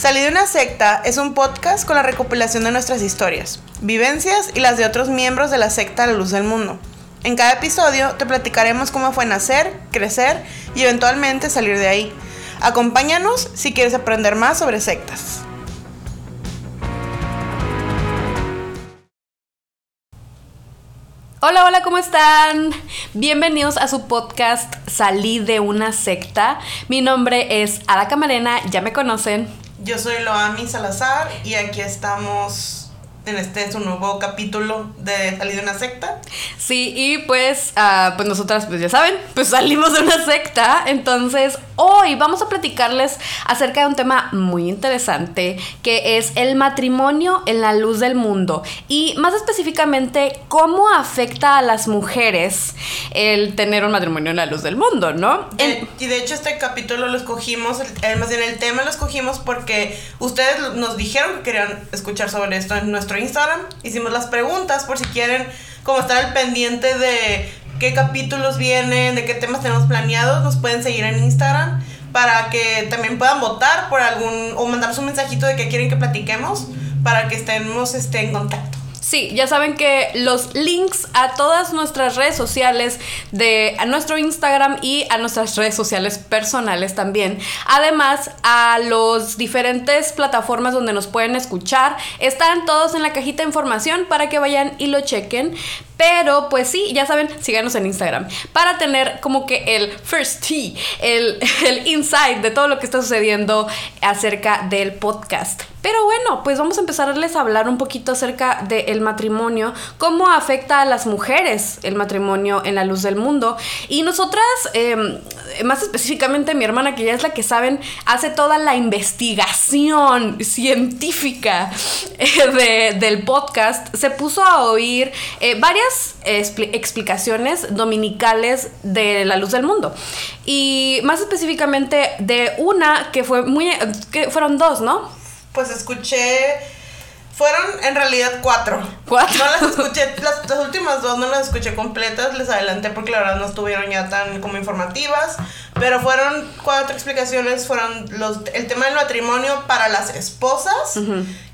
Salí de una secta es un podcast con la recopilación de nuestras historias, vivencias y las de otros miembros de la secta la luz del mundo. En cada episodio te platicaremos cómo fue nacer, crecer y eventualmente salir de ahí. Acompáñanos si quieres aprender más sobre sectas. Hola, hola, ¿cómo están? Bienvenidos a su podcast Salí de una secta. Mi nombre es Ada Camarena, ya me conocen. Yo soy Loami Salazar y aquí estamos en este su nuevo capítulo de Salir de una secta. Sí, y pues, ah, pues nosotras, pues ya saben, pues salimos de una secta. Entonces, hoy vamos a platicarles acerca de un tema muy interesante que es el matrimonio en la luz del mundo. Y más específicamente, cómo afecta a las mujeres el tener un matrimonio en la luz del mundo, ¿no? y de hecho, este capítulo lo escogimos, más bien el tema lo escogimos porque ustedes nos dijeron que querían escuchar sobre esto en nuestro Instagram. Hicimos las preguntas por si quieren como estar al pendiente de qué capítulos vienen, de qué temas tenemos planeados. Nos pueden seguir en Instagram para que también puedan votar por algún o mandarnos un mensajito de que quieren que platiquemos para que estemos este, en contacto. Sí, ya saben que los links a todas nuestras redes sociales, de a nuestro Instagram y a nuestras redes sociales personales también. Además, a los diferentes plataformas donde nos pueden escuchar, están todos en la cajita de información para que vayan y lo chequen. Pero pues sí, ya saben, síganos en Instagram para tener como que el first tea, el, el insight de todo lo que está sucediendo acerca del podcast. Pero bueno, pues vamos a empezarles a hablar un poquito acerca del matrimonio, cómo afecta a las mujeres el matrimonio en la luz del mundo. Y nosotras, em, más específicamente mi hermana, que ya es la que saben, hace toda la investigación científica eh, del podcast, se puso a oír eh, varias explicaciones dominicales de la luz del mundo. Y más específicamente de una que fue muy... que fueron dos, ¿no? pues escuché. Fueron en realidad cuatro. ¿Cuatro? No las escuché, las, últimas dos no las escuché completas, les adelanté porque la verdad no estuvieron ya tan como informativas. Pero fueron cuatro explicaciones, fueron los, el tema del matrimonio para las esposas,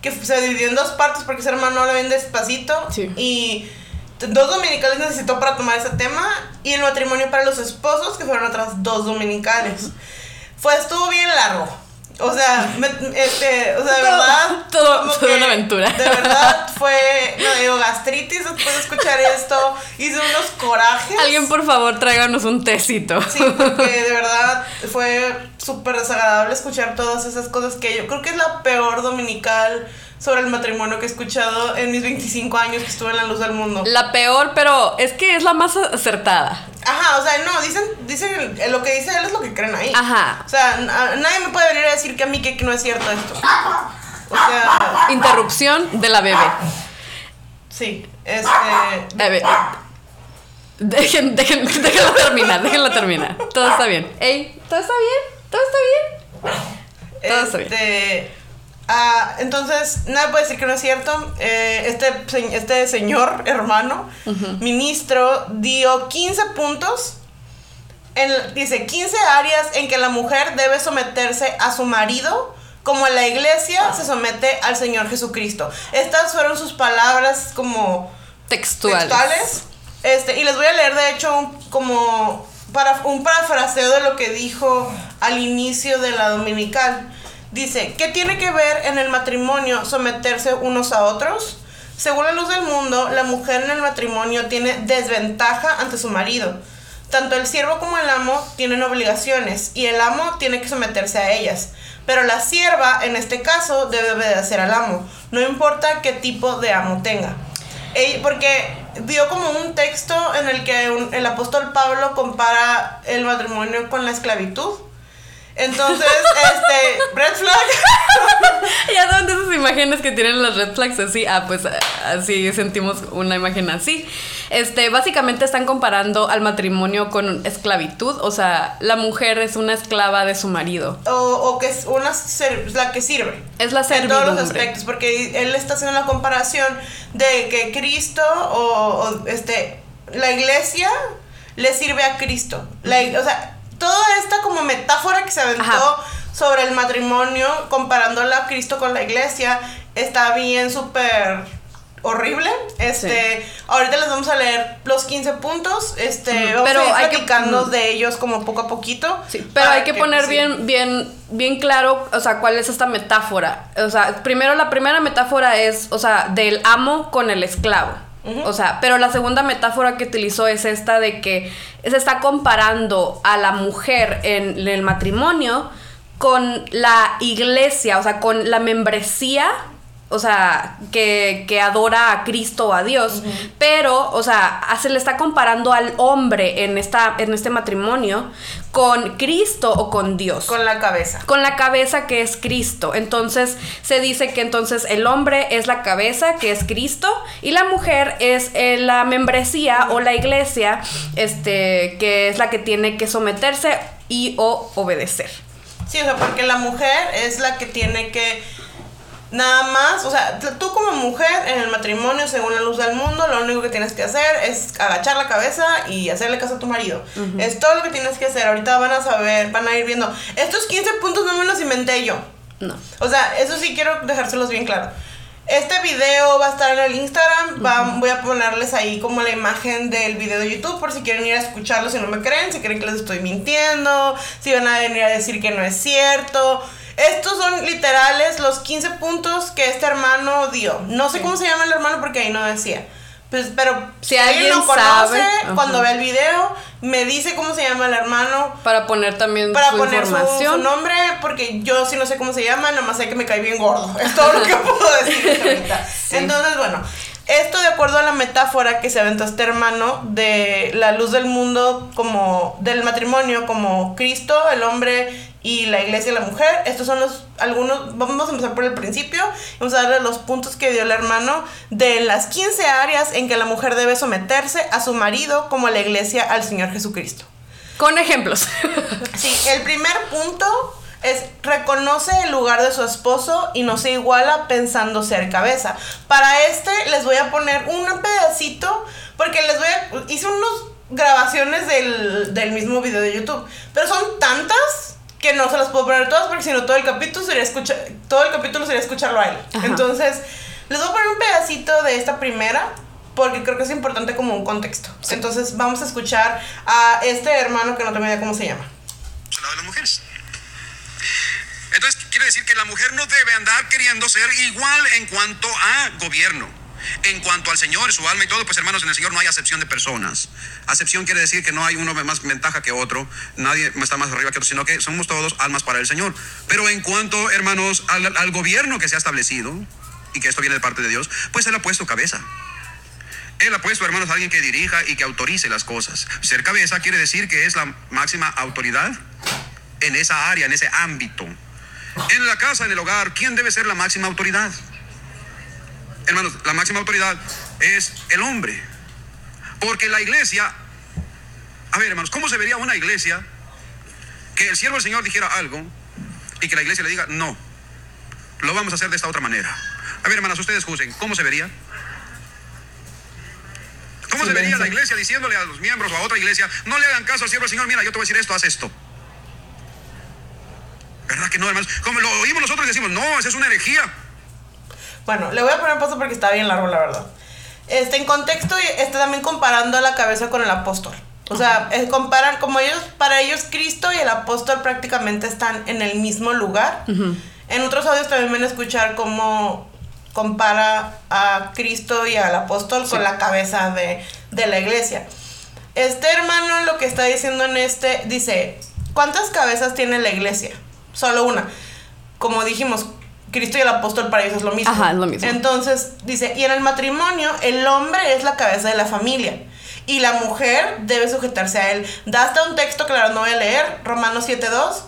que se dividió en dos partes porque ese hermano lo ven despacito. Y dos dominicales necesitó para tomar ese tema y el matrimonio para los esposos, que fueron otras dos dominicales. Fue, estuvo bien largo. O sea, este, o sea, de verdad. Todo, fue una aventura. De verdad fue, no digo, gastritis después de escuchar esto. Hice unos corajes. Alguien, por favor, tráiganos un tecito. Sí, porque de verdad fue súper desagradable escuchar todas esas cosas que yo creo que es la peor dominical sobre el matrimonio que he escuchado en mis 25 años que estuve en la luz del mundo. La peor, pero es que es la más acertada. Ajá, o sea, no, dicen, dicen lo que dice él es lo que creen ahí. Ajá. O sea, nadie me puede venir a decir que a mí que, no es cierto esto. O sea. Interrupción de la bebé. Sí, este. Bebé. Dejen, dejen, déjenla terminar, déjenla terminar. Todo está bien. Ey, todo está bien, todo está bien. Todo está bien. Ah, entonces, nada puede decir que no es cierto. Eh, este, este señor hermano, ministro, dio 15 puntos. En, dice 15 áreas en que la mujer debe someterse a su marido, como la iglesia se somete al Señor Jesucristo. Estas fueron sus palabras como textuales. Este, y les voy a leer, de hecho, como para, un parafraseo de lo que dijo al inicio de la dominical. Dice, ¿qué tiene que ver en el matrimonio someterse unos a otros? Según la luz del mundo, la mujer en el matrimonio tiene desventaja ante su marido. Tanto el siervo como el amo tienen obligaciones y el amo tiene que someterse a ellas. Pero la sierva, en este caso, debe obedecer al amo, no importa qué tipo de amo tenga. Porque dio como un texto en el que el apóstol Pablo compara el matrimonio con la esclavitud. Entonces, este, red flag. ya saben de esas imágenes que tienen las red flags así. Ah, pues así sentimos una imagen así. Este, básicamente están comparando al matrimonio con esclavitud. O sea, la mujer es una esclava de su marido. O, o que es una la que sirve. Es la servidumbre. En todos los aspectos, porque él está haciendo la comparación de que Cristo o, o este, la iglesia le sirve a Cristo. La, o sea, toda esta como metáfora que se aventó sobre el matrimonio, comparándola a Cristo con la iglesia, está bien súper horrible. Este, ahorita les vamos a leer los 15 puntos. Este, vamos Pero a ir hay que- platicando mm. de ellos como poco a poquito. Sí, pero hay que poner sí. bien, bien, bien claro, o sea, cuál es esta metáfora. O sea, primero la primera metáfora es, o sea, del amo con el esclavo. O sea, pero la segunda metáfora que utilizó es esta de que se está comparando a la mujer en, el matrimonio con la iglesia, o sea, con la membresía o sea, que, que adora a Cristo o a Dios, pero, o sea, se le está comparando al hombre en, esta, en este matrimonio con Cristo o con Dios. Con la cabeza. Con la cabeza que es Cristo. Entonces se dice que entonces el hombre es la cabeza que es Cristo y la mujer es eh, la membresía o la iglesia este, que es la que tiene que someterse y o obedecer. Sí, o sea, porque la mujer es la que tiene que nada más, o sea, tú como mujer en el matrimonio, según la luz del mundo, lo único que tienes que hacer es agachar la cabeza y hacerle caso a tu marido. Es todo lo que tienes que hacer. Ahorita van a saber, van a ir viendo. Estos 15 puntos no me los inventé yo. No. O sea, eso sí quiero dejárselos bien claro. Este video va a estar en el Instagram. va- voy a ponerles ahí como la imagen del video de YouTube por si quieren ir a escucharlo si no me creen, si creen que les estoy mintiendo, si van a venir a decir que no es cierto. Estos son literales los 15 puntos que este hermano dio. No sé cómo se llama el hermano porque ahí no decía. Pues, pero Si alguien lo conoce, sabe, cuando vea el video, me dice cómo se llama el hermano Para poner también para su poner su, información. su nombre, porque yo sí no sé cómo se llama, nomás sé que me cae bien gordo. Es todo lo que puedo decir ahorita. Entonces, bueno, esto de acuerdo a la metáfora que se aventó este hermano de la luz del mundo como del matrimonio como Cristo, el hombre y la iglesia y la mujer. Estos son los algunos, vamos a empezar por el principio, vamos a darle los puntos que dio el hermano de las 15 áreas en que la mujer debe someterse a su marido como la iglesia al Señor Jesucristo. Con ejemplos. Sí, el primer punto es reconoce el lugar de su esposo y no se iguala pensando ser cabeza. Para este les voy a poner un pedacito porque les voy a hice unas grabaciones del, del mismo video de YouTube, pero son tantas que no se las puedo poner todas porque si no todo el capítulo sería escuchar todo el capítulo sería escucharlo a él. Ajá. Entonces, les voy a poner un pedacito de esta primera porque creo que es importante como un contexto. Entonces, vamos a escuchar a este hermano que no tengo idea cómo se llama. lado de las mujeres. Entonces, quiere decir que la mujer no debe andar queriendo ser igual en cuanto a gobierno. En cuanto al Señor, su alma y todo, pues hermanos, en el Señor no hay acepción de personas. Acepción quiere decir que no hay uno más ventaja que otro, nadie está más arriba que otro, sino que somos todos almas para el Señor. Pero en cuanto, hermanos, al, al gobierno que se ha establecido, y que esto viene de parte de Dios, pues Él ha puesto cabeza. Él ha puesto, hermanos, a alguien que dirija y que autorice las cosas. Ser cabeza quiere decir que es la máxima autoridad en esa área, en ese ámbito. En la casa, en el hogar, ¿quién debe ser la máxima autoridad? Hermanos, la máxima autoridad es el hombre. Porque la iglesia, a ver, hermanos, ¿cómo se vería una iglesia que el siervo del Señor dijera algo y que la iglesia le diga, no, lo vamos a hacer de esta otra manera? A ver, hermanas, ustedes juzguen, ¿cómo se vería? ¿Cómo se vería la iglesia diciéndole a los miembros o a otra iglesia, no le hagan caso al siervo del Señor, mira, yo te voy a decir esto, haz esto? ¿Verdad que no, hermanos? Como lo oímos nosotros y decimos, no, esa es una herejía. Bueno, le voy a poner pausa porque está bien largo, la verdad. Este, en contexto, está también comparando la cabeza con el apóstol. O sea, eh, comparan, como ellos, para ellos Cristo y el apóstol prácticamente están en el mismo lugar. En otros audios también van a escuchar cómo compara a Cristo y al apóstol con la cabeza de, de la iglesia. Este hermano lo que está diciendo en este, dice, ¿cuántas cabezas tiene la iglesia? Solo una. Como dijimos, Cristo y el apóstol para ellos es lo mismo. Ajá, es lo mismo. Entonces, dice, y en el matrimonio el hombre es la cabeza de la familia y la mujer debe sujetarse a él. Da hasta un texto verdad no voy a leer, Romanos 7.2.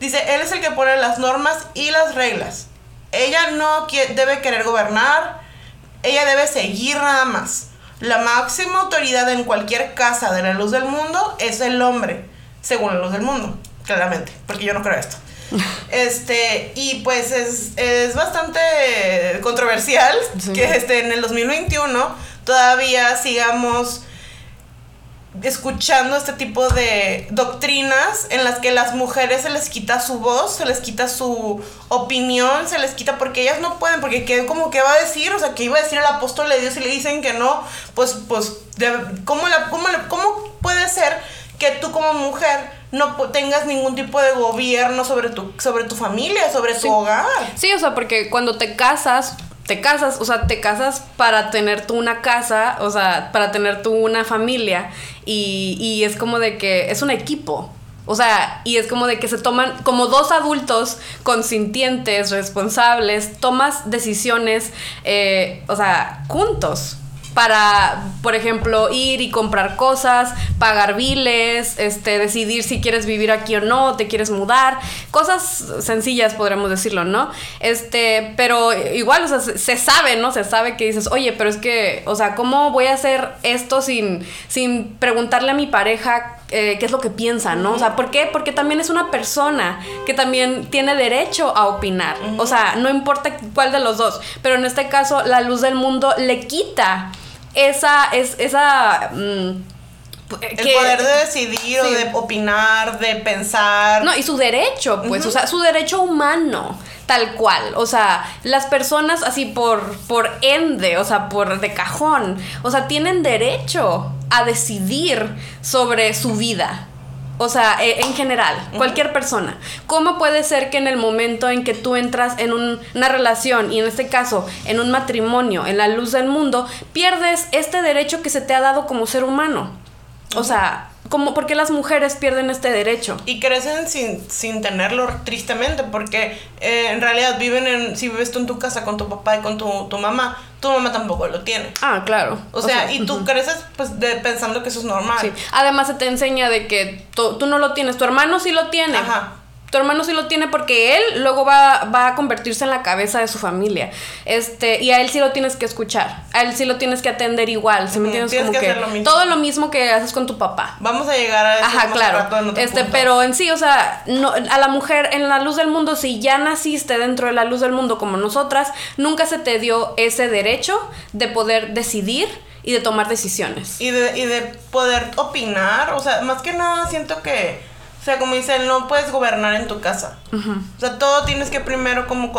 Dice, él es el que pone las normas y las reglas. Ella no debe querer gobernar, ella debe seguir nada más. La máxima autoridad en cualquier casa de la luz del mundo es el hombre, según la luz del mundo, claramente, porque yo no creo esto. Este, y pues es, es bastante controversial Sí. que este, en el 2021 todavía sigamos escuchando este tipo de doctrinas en las que las mujeres se les quita su voz, se les quita su opinión, se les quita porque ellas no pueden, porque ¿qué, como que va a decir, o sea, que iba a decir el apóstol de Dios y le dicen que no, pues, pues, ¿cómo, la, cómo, ¿cómo puede ser que tú como mujer no tengas ningún tipo de gobierno sobre tu, sobre tu familia, sobre tu hogar? Sí, o sea, porque cuando te casas, te casas, o sea, te casas para tener tú una casa, o sea, para tener tú una familia y, y es como de que es un equipo. O sea, y es como de que se toman, como dos adultos consintientes, responsables, tomas decisiones, eh, o sea, juntos para, por ejemplo, ir y comprar cosas, pagar biles, este, decidir si quieres vivir aquí o no, te quieres mudar, cosas sencillas podríamos decirlo, ¿no? Este, pero igual, o sea, se, sabe, ¿no? Se sabe que dices, oye, pero es que, o sea, ¿cómo voy a hacer esto sin, sin preguntarle a mi pareja eh, qué es lo que piensa, ¿no? O sea, ¿por qué? Porque también es una persona que también tiene derecho a opinar. O sea, no importa cuál de los dos, pero en este caso la luz del mundo le quita esa, es, esa... Mm, el poder de decidir o de opinar, de pensar. No, y su derecho, pues, o sea, su derecho humano, tal cual. O sea, las personas así por, por ende, o sea, por de cajón, o sea, tienen derecho a decidir sobre su vida. O sea, e, en general, cualquier persona. ¿Cómo puede ser que en el momento en que tú entras en una relación, y en este caso en un matrimonio, en la luz del mundo, pierdes este derecho que se te ha dado como ser humano? O sea, como porque las mujeres pierden este derecho. Y crecen sin, sin tenerlo tristemente, porque eh, en realidad viven en, si vives tú en tu casa con tu papá y con tu, tu mamá, tu mamá tampoco lo tiene. Ah, claro. O, sea, y tú creces pues de, pensando que eso es normal. Sí. Además se te enseña de que tú no lo tienes, tu hermano sí lo tiene. Ajá tu hermano sí lo tiene porque él luego va, va, a convertirse en la cabeza de su familia. Este, y a él sí lo tienes que escuchar. A él sí lo tienes que atender igual. ¿sí me entiendes? Como que, lo todo lo mismo que haces con tu papá. Vamos a llegar a eso. Ajá, claro. este, pero en sí, o sea, no, a la mujer en la luz del mundo, si ya naciste dentro de la luz del mundo como nosotras, nunca se te dio ese derecho de poder decidir y de tomar decisiones. Y de, y de poder opinar. O sea, más que nada siento que o sea, como dice no puedes gobernar en tu casa. O sea, todo tienes que primero como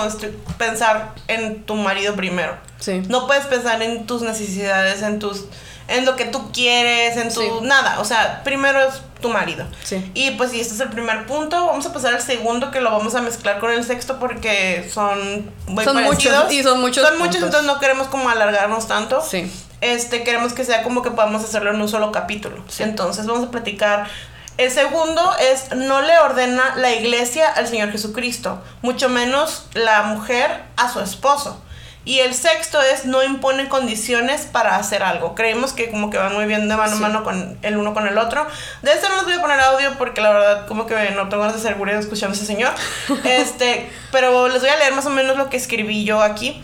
pensar en tu marido primero. Sí. No puedes pensar en tus necesidades, en tus en lo que tú quieres, en tu nada, o sea, primero es tu marido. Sí. Y pues si este es el primer punto, vamos a pasar al segundo que lo vamos a mezclar con el sexto porque son muy son muchos y son muchos. Son muchos, entonces no queremos como alargarnos tanto. Sí. Este, queremos que sea como que podamos hacerlo en un solo capítulo. Entonces vamos a platicar el segundo es no le ordena la iglesia al Señor Jesucristo, mucho menos la mujer a su esposo. Y el sexto es no impone condiciones para hacer algo. Creemos que como que van muy bien de mano a mano con el uno con el otro. De este no les voy a poner audio porque la verdad como que no tengo ganas de seguridad escuchando a ese señor. este, pero les voy a leer más o menos lo que escribí yo aquí.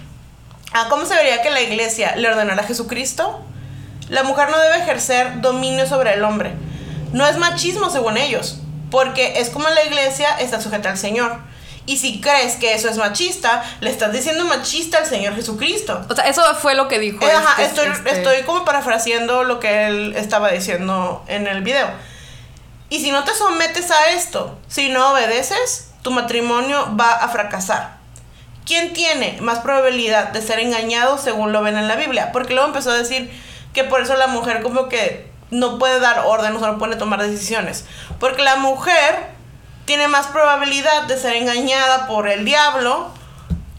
Ah, ¿Cómo se vería que la iglesia le ordenara a Jesucristo? La mujer no debe ejercer dominio sobre el hombre no es machismo según ellos, porque es como la iglesia está sujeta al Señor. Y si crees que eso es machista, le estás diciendo machista al Señor Jesucristo. O sea, eso fue lo que dijo. Eh, ajá, este, estoy, este estoy como parafraseando lo que él estaba diciendo en el video. Y si no te sometes a esto, si no obedeces, tu matrimonio va a fracasar. ¿Quién tiene más probabilidad de ser engañado según lo ven en la Biblia? Porque luego empezó a decir que por eso la mujer como que no puede dar órdenes o no puede tomar decisiones. Porque la mujer tiene más probabilidad de ser engañada por el diablo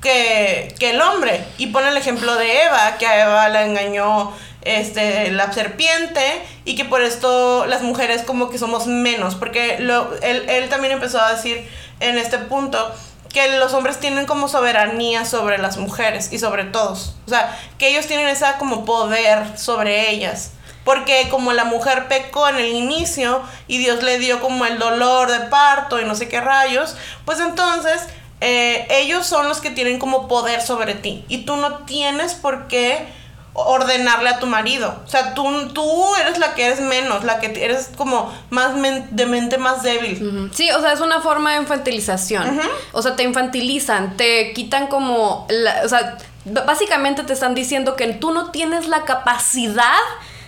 que, el hombre. Y pone el ejemplo de Eva, que a Eva la engañó este, la serpiente y que por esto las mujeres como que somos menos. Porque lo, él, él también empezó a decir en este punto que los hombres tienen como soberanía sobre las mujeres y sobre todos. O sea, que ellos tienen esa como poder sobre ellas. Porque como la mujer pecó en el inicio y Dios le dio como el dolor de parto y no sé qué rayos, pues entonces eh, ellos son los que tienen como poder sobre ti. Y tú no tienes por qué ordenarle a tu marido. O sea, tú, tú eres la que eres menos, la que eres como más de mente más débil. Sí, o sea, es una forma de infantilización. O sea, te infantilizan, te quitan como... o sea, básicamente te están diciendo que tú no tienes la capacidad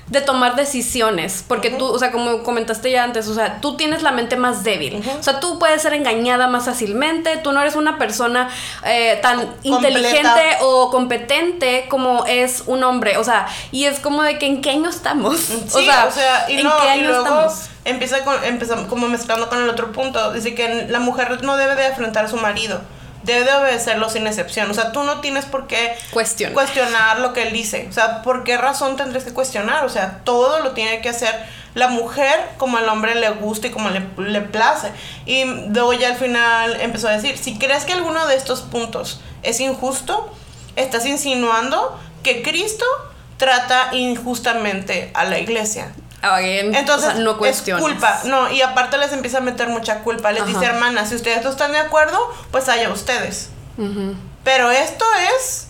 de tomar decisiones, porque tú, o sea, como comentaste ya antes, o sea, tú tienes la mente más débil, o sea, tú puedes ser engañada más fácilmente, tú no eres una persona eh, tan inteligente o competente como es un hombre, o sea, y es como de que en qué año estamos, o sea, o sea y ¿en qué año estamos? Empieza, con, empieza como mezclando con el otro punto, dice que la mujer no debe de afrontar a su marido debe de obedecerlo sin excepción. O sea, tú no tienes por qué cuestionar. cuestionar lo que él dice. O sea, ¿por qué razón tendrías que cuestionar? O sea, todo lo tiene que hacer la mujer como el hombre le gusta y como le, le place. Y luego ya al final empezó a decir, si crees que alguno de estos puntos es injusto, estás insinuando que Cristo trata injustamente a la iglesia. Entonces, no cuestiones. Es culpa, no, y aparte les empieza a meter mucha culpa. Les dice, hermana, si ustedes no están de acuerdo, pues allá ustedes. Pero esto es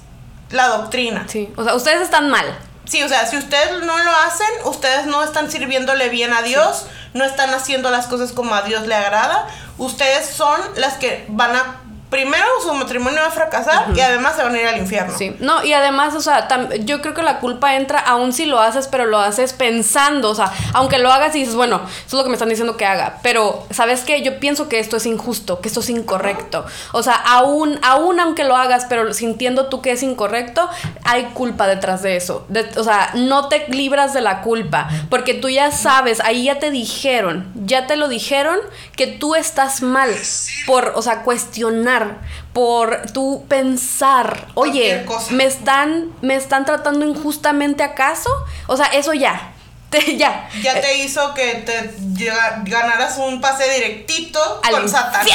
la doctrina. Sí, o sea, ustedes están mal. Sí, o sea, si ustedes no lo hacen, ustedes no están sirviéndole bien a Dios, no están haciendo las cosas como a Dios le agrada. Ustedes son las que van a primero su matrimonio va a fracasar y además se van a ir al infierno. Sí, no, y además, o sea, yo creo que la culpa entra aún si lo haces, pero lo haces pensando, o sea, aunque lo hagas y dices, bueno, eso es lo que me están diciendo que haga, pero, ¿sabes qué? Yo pienso que esto es injusto, que esto es incorrecto. O sea, aún, aún aunque lo hagas, pero sintiendo tú que es incorrecto, hay culpa detrás de eso. o sea, no te libras de la culpa, porque tú ya sabes, ahí ya te dijeron, ya te lo dijeron, que tú estás mal por, o sea, cuestionar por tu pensar, oye, ¿me están, ¿me están tratando injustamente acaso? O sea, eso ya. ya. Ya te hizo que te ganaras un pase directito con Satanás.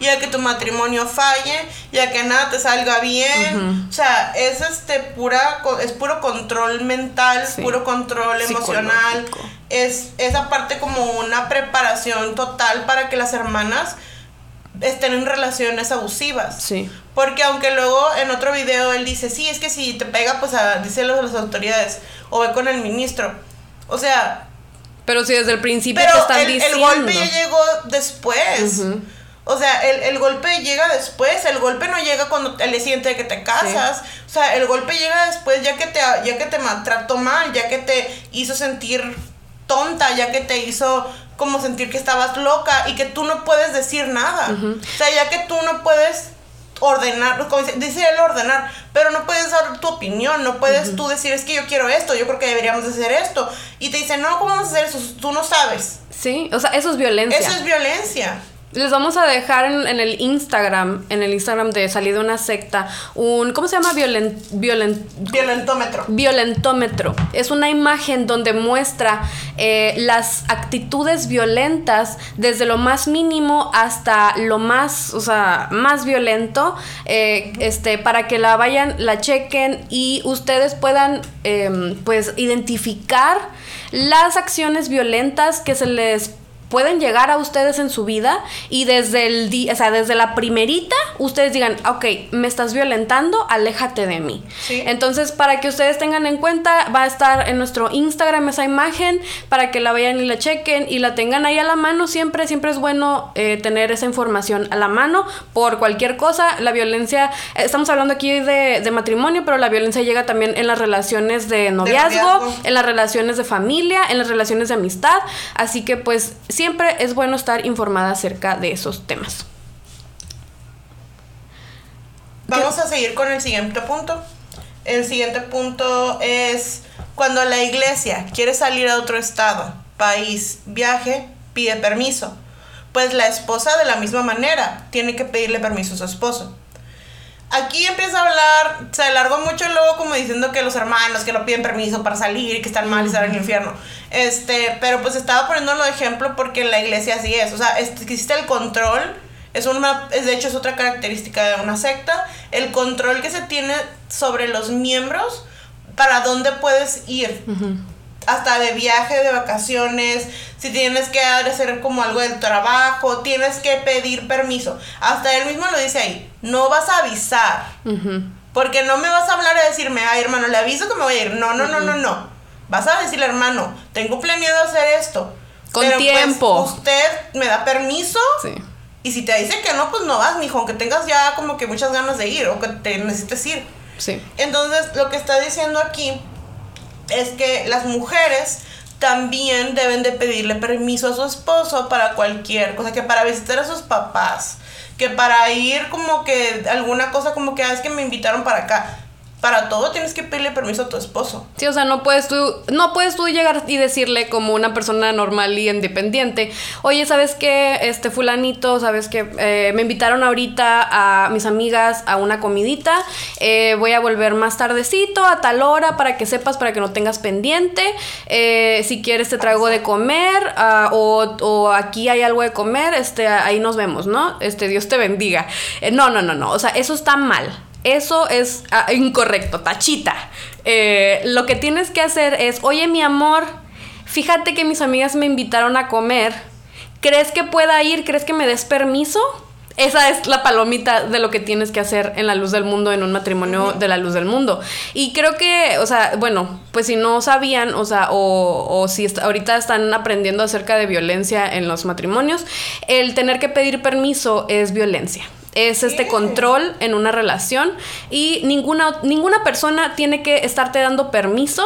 Ya que tu matrimonio falle, ya que nada te salga bien. O sea, es este pura es puro control mental, puro control emocional. Es esa parte como una preparación total para que las hermanas estén en relaciones abusivas. Sí. Porque aunque luego en otro video él dice, sí, es que si te pega, pues a, dice las autoridades, o ve con el ministro. O sea... Pero si desde el principio te están el, diciendo... el golpe ya llegó después. O sea, el, golpe llega después, el golpe no llega cuando el siguiente de que te casas. O sea, el golpe llega después ya que te ya que te maltrató mal, ya que te hizo sentir tonta, ya que te hizo como sentir que estabas loca y que tú no puedes decir nada. O sea, ya que tú no puedes ordenar, como dice, él ordenar, pero no puedes dar tu opinión, no puedes tú decir, es que yo quiero esto, yo creo que deberíamos hacer esto. Y te dicen, no, ¿cómo vamos a hacer eso? Tú no sabes. Sí, o sea, eso es violencia. Eso es violencia. Les vamos a dejar en, el Instagram, en el Instagram de Salir de una secta, un, ¿cómo se llama? Violent, violentómetro. Violentómetro. Es una imagen donde muestra eh, las actitudes violentas desde lo más mínimo hasta lo más, o sea, más violento, eh, este, para que la vayan, la chequen y ustedes puedan, em, pues, identificar las acciones violentas que se les pueden llegar a ustedes en su vida y desde el día, o sea, desde la primerita, ustedes digan, ok, me estás violentando, aléjate de mí. Entonces, para que ustedes tengan en cuenta, va a estar en nuestro Instagram esa imagen, para que la vean y la chequen y la tengan ahí a la mano. Siempre, siempre es bueno eh, tener esa información a la mano por cualquier cosa. La violencia, estamos hablando aquí de, de matrimonio, pero la violencia llega también en las relaciones de noviazgo, en las relaciones de familia, en las relaciones de amistad. Así que pues siempre es bueno estar informada acerca de esos temas. Vamos a seguir con el siguiente punto. El siguiente punto es cuando la iglesia quiere salir a otro estado, país, viaje, pide permiso. Pues la esposa de la misma manera tiene que pedirle permiso a su esposo aquí empieza a hablar, se alargó mucho luego como diciendo que los hermanos que no piden permiso para salir, que están mal y están en el infierno. Este, pero pues estaba poniéndolo de ejemplo porque la iglesia así es, o sea, existe el control, es una es de hecho es otra característica de una secta, el control que se tiene sobre los miembros para dónde puedes ir hasta de viaje, de vacaciones, si tienes que hacer como algo del trabajo, tienes que pedir permiso. Hasta él mismo lo dice ahí, no vas a avisar. Porque no me vas a hablar y decirme, ay hermano, le aviso que me voy a ir. No, no, no, no, no. Vas a decirle, hermano, tengo planeado hacer esto. Con pues, tiempo. usted me da permiso. Sí. Y si te dice que no, pues no vas, mijo, aunque tengas ya como que muchas ganas de ir o que te necesites ir. Sí. Entonces, lo que está diciendo aquí es que las mujeres también deben de pedirle permiso a su esposo para cualquier cosa, que para visitar a sus papás, que para ir como que alguna cosa como que ah, es que me invitaron para acá para todo tienes que pedirle permiso a tu esposo. Sí, o sea, no puedes tú, no puedes tú llegar y decirle como una persona normal y independiente, oye, ¿sabes qué? Este fulanito, ¿sabes qué? Eh, me invitaron ahorita a mis amigas a una comidita, eh, voy a volver más tardecito, a tal hora, para que sepas, para que no tengas pendiente, eh, si quieres te traigo de comer, ah, o, o, aquí hay algo de comer, este, ahí nos vemos, ¿no? Este, Dios te bendiga. no, no, no, no, o sea, eso está mal. Eso es ah, incorrecto, tachita. Eh, lo que tienes que hacer es, oye mi amor, fíjate que mis amigas me invitaron a comer. ¿Crees que pueda ir? ¿Crees que me des permiso? Esa es la palomita de lo que tienes que hacer en la luz del mundo, en un matrimonio de la luz del mundo. Y creo que, o sea, bueno, pues si no sabían, o sea, o, o si ahorita están aprendiendo acerca de violencia en los matrimonios, el tener que pedir permiso es violencia es este control en una relación y ninguna, ninguna persona tiene que estarte dando permiso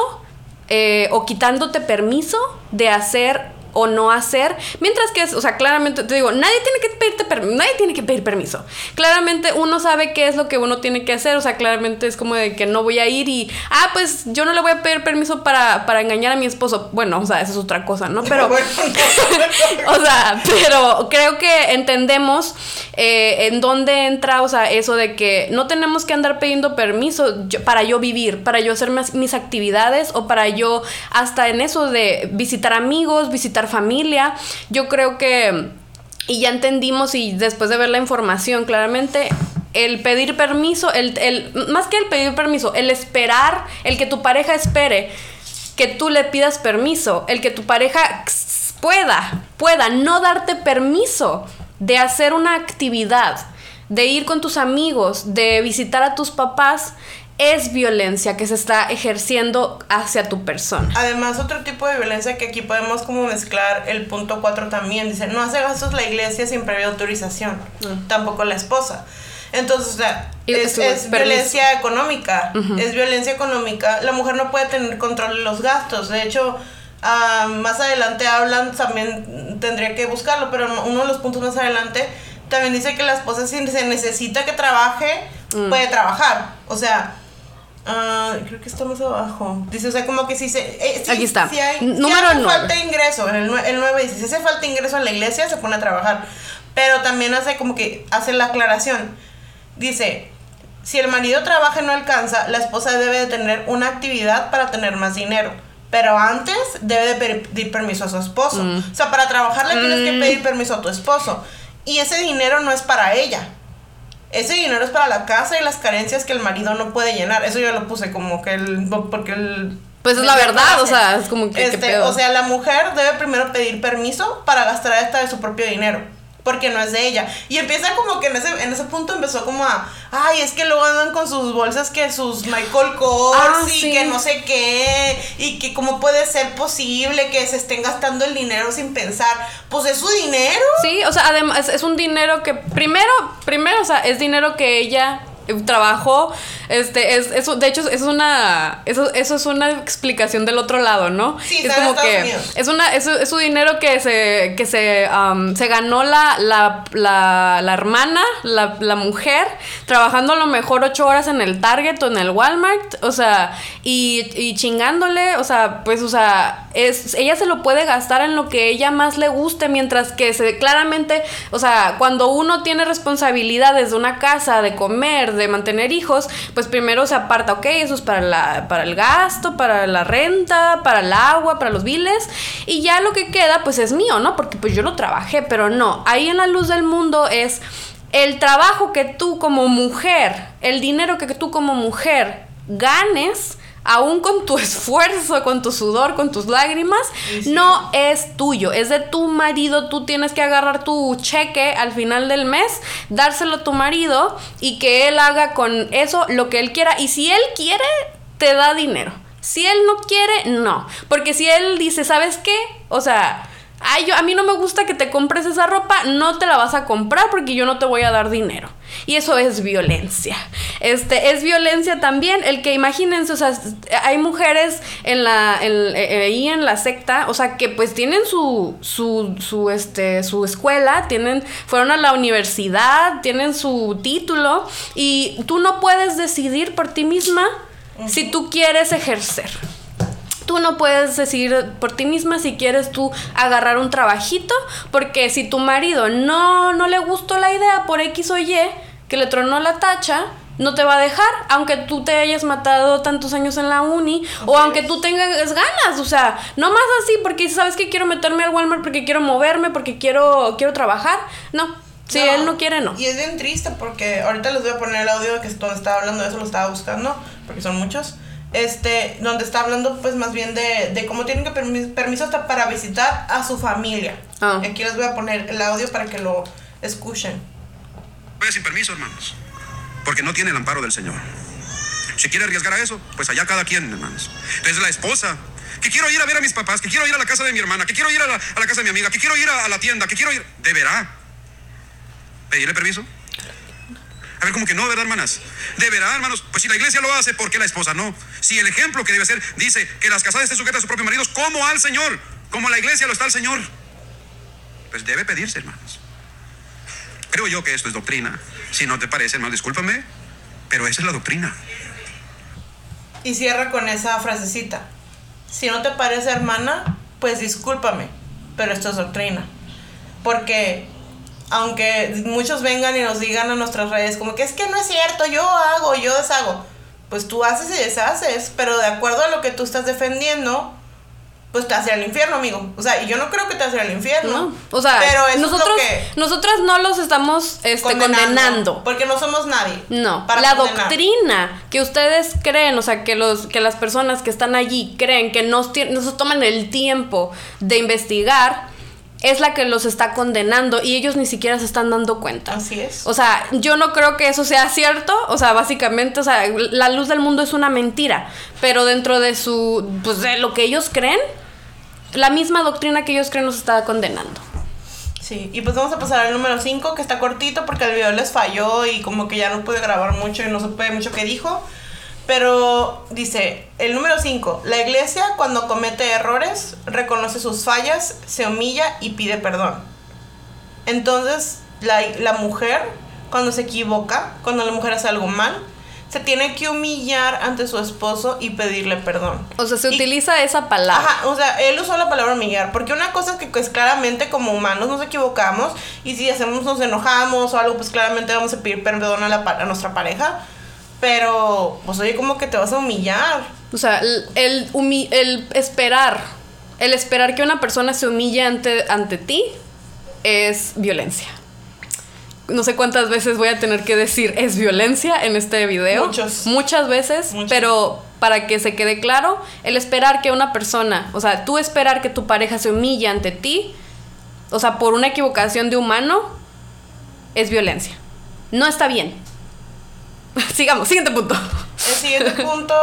eh, o quitándote permiso de hacer o no hacer. Mientras que, o sea, claramente te digo, nadie tiene que pedirte permiso, nadie tiene que pedir permiso. Claramente uno sabe qué es lo que uno tiene que hacer, o sea, claramente es como de que no voy a ir y, ah, pues yo no le voy a pedir permiso para, para engañar a mi esposo. Bueno, o sea, esa es otra cosa, ¿no? Pero, o sea, pero creo que entendemos eh, en dónde entra, o sea, eso de que no tenemos que andar pidiendo permiso para yo vivir, para yo hacer mis actividades o para yo hasta en eso de visitar amigos, visitar familia. Yo creo que, y ya entendimos y después de ver la información claramente, el pedir permiso, el, el, más que el pedir permiso, el esperar, el que tu pareja espere que tú le pidas permiso, el que tu pareja pueda, pueda no darte permiso de hacer una actividad, de ir con tus amigos, de visitar a tus papás, es violencia que se está ejerciendo hacia tu persona. Además, otro tipo de violencia que aquí podemos como mezclar el punto 4 también, dice, no hace gastos la iglesia sin previa autorización, mm. tampoco la esposa. Entonces, o sea, es, violencia económica, es violencia económica. La mujer no puede tener control de los gastos. De hecho, ah, más adelante hablan, también tendría que buscarlo, pero uno de los puntos más adelante también dice que la esposa si se necesita que trabaje, mm. puede trabajar. O sea, Ah, creo que está más abajo. Dice, o sea, como que si se. Eh, Aquí está. Si hay, Número si falta ingreso, en el, el 9 dice, si hace falta ingreso en la iglesia, se pone a trabajar. Pero también hace como que hace la aclaración. Dice, si el marido trabaja y no alcanza, la esposa debe de tener una actividad para tener más dinero. Pero antes debe de pedir permiso a su esposo. Mm. O sea, para trabajar le tienes que mm. pedir permiso a tu esposo. Y ese dinero no es para ella ese dinero es para la casa y las carencias que el marido no puede llenar. Eso yo lo puse como que el. Porque el. Pues es la verdad, o sea, es como que. Este, o sea, la mujer debe primero pedir permiso para gastar esta de su propio dinero porque no es de ella. Y empieza como que en ese, en ese punto empezó como a, ay, es que luego andan con sus bolsas que sus Michael Kors ah, y que no sé qué, y que cómo puede ser posible que se estén gastando el dinero sin pensar, pues es su dinero. Sí, o sea, además es un dinero que primero, primero, o sea, es dinero que ella trabajó, este, es, eso, de hecho, es una, eso, eso es una explicación del otro lado, ¿no? Sí, es como que es una, es, su dinero que se, que se, se ganó la, la, la, la hermana, la, la, mujer, trabajando a lo mejor ocho horas en el Target o en el Walmart, o sea, y, y chingándole, o sea, pues, o sea, es, ella se lo puede gastar en lo que ella más le guste, mientras que se, claramente, o sea, cuando uno tiene responsabilidades de una casa, de comer, de mantener hijos, pues primero se aparta, ok, eso es para, la, para el gasto, para la renta, para el agua, para los biles, y ya lo que queda pues es mío, ¿no? Porque pues yo lo trabajé, pero no, ahí en la luz del mundo es el trabajo que tú como mujer, el dinero que tú como mujer ganes, aún con tu esfuerzo, con tu sudor, con tus lágrimas, no es tuyo, es de tu marido. Tú tienes que agarrar tu cheque al final del mes, dárselo a tu marido y que él haga con eso lo que él quiera. Y si él quiere, te da dinero. Si él no quiere, no. Porque si él dice, ¿sabes qué? O sea, Ay, yo, a mí no me gusta que te compres esa ropa, no te la vas a comprar porque yo no te voy a dar dinero. Y eso es violencia. Este, es violencia también el que imagínense, o sea, hay mujeres en la, eh, ahí en la secta, o sea, que pues tienen su, su, su, este, su escuela, tienen, fueron a la universidad, tienen su título y tú no puedes decidir por ti misma si tú quieres ejercer. Tú no puedes decidir por ti misma si quieres tú agarrar un trabajito, porque si tu marido no, no le gustó la idea por X o Y, que le tronó la tacha, no te va a dejar, aunque tú te hayas matado tantos años en la uni, o aunque tú tengas ganas, o sea, no más así, porque sabes que quiero meterme al Walmart porque quiero moverme, porque quiero, quiero trabajar, no. Si él no quiere, no. Y es bien triste porque ahorita les voy a poner el audio que estaba hablando de eso, lo estaba buscando, porque son muchos este, donde está hablando pues más bien de, de cómo tienen que permiso hasta para visitar a su familia. Ah. Aquí les voy a poner el audio para que lo escuchen. Voy sin permiso, hermanos, porque no tiene el amparo del Señor. Si quiere arriesgar a eso, pues allá cada quien, hermanos. Es la esposa, que quiero ir a ver a mis papás, que quiero ir a la casa de mi hermana, que quiero ir a la, a la casa de mi amiga, que quiero ir a, a la tienda, que quiero ir... ¿Deberá pedirle permiso? A ver, como que no, ¿verdad, hermanas? Deberá, hermanos. Pues si la iglesia lo hace, ¿por qué la esposa no? Si el ejemplo que debe ser dice que las casadas estén sujetas a sus propios maridos, como al Señor, como la iglesia lo está al Señor, pues debe pedirse, hermanos. Creo yo que esto es doctrina. Si no te parece, hermano, discúlpame, pero esa es la doctrina. Y cierra con esa frasecita. Si no te parece, hermana, pues discúlpame, pero esto es doctrina. Porque aunque muchos vengan y nos digan a nuestras redes como que es que no es cierto, yo hago, yo deshago. Pues tú haces y deshaces, pero de acuerdo a lo que tú estás defendiendo, pues te hace al infierno, amigo. O sea, y yo no creo que te hace al infierno. No. O sea, pero nosotros, nosotras no los estamos este, condenando, Porque no somos nadie. No. la doctrina que ustedes creen, o sea, que, los, que las personas que están allí creen que no, no se toman el tiempo de investigar, es la que los está condenando y ellos ni siquiera se están dando cuenta. Así es. O sea, yo no creo que eso sea cierto, o sea, básicamente, o sea, la luz del mundo es una mentira, pero dentro de su, pues de lo que ellos creen, la misma doctrina que ellos creen los está condenando. Sí, y pues vamos a pasar al número 5, que está cortito porque el video les falló y como que ya no pude grabar mucho y no supe mucho qué dijo. Pero dice, el número 5, la iglesia cuando comete errores reconoce sus fallas, se humilla y pide perdón. Entonces, la, mujer, cuando se equivoca, cuando la mujer hace algo mal, se tiene que humillar ante su esposo y pedirle perdón. O sea, se utiliza esa palabra. Ajá, o sea, él usó la palabra humillar, porque una cosa es que pues claramente como humanos nos equivocamos y si hacemos nos enojamos o algo, pues claramente vamos a pedir perdón a, la, a nuestra pareja. Pero, pues oye, como que te vas a humillar. O sea, el, el, esperar, el esperar que una persona se humille ante, ante ti es violencia. No sé cuántas veces voy a tener que decir es violencia en este video. Muchos. Muchas veces, pero para que se quede claro, el esperar que una persona, o sea, tú esperar que tu pareja se humille ante ti, o sea, por una equivocación de humano, es violencia. No está bien. Sigamos, siguiente punto. El siguiente punto,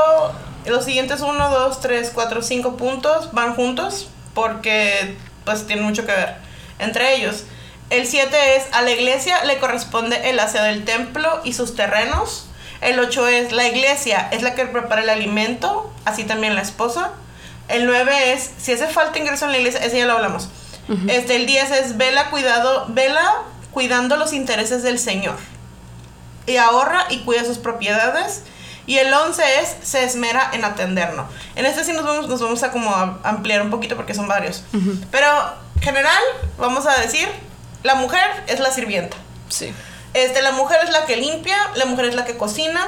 los siguientes 1, 2, 3, 4, 5 puntos van juntos porque pues tienen mucho que ver entre ellos. El 7 es a la iglesia le corresponde el aseo del templo y sus terrenos. El 8 es la iglesia es la que prepara el alimento, así también la esposa. El 9 es si hace falta ingreso en la iglesia, ese ya lo hablamos. este, el 10 es vela cuidado, vela cuidando los intereses del Señor y ahorra y cuida sus propiedades. Y el 11 es se esmera en atendernos. En este sí nos vamos, nos vamos a como ampliar un poquito porque son varios. Pero general, vamos a decir, la mujer es la sirvienta. Sí. Este, la mujer es la que limpia, la mujer es la que cocina.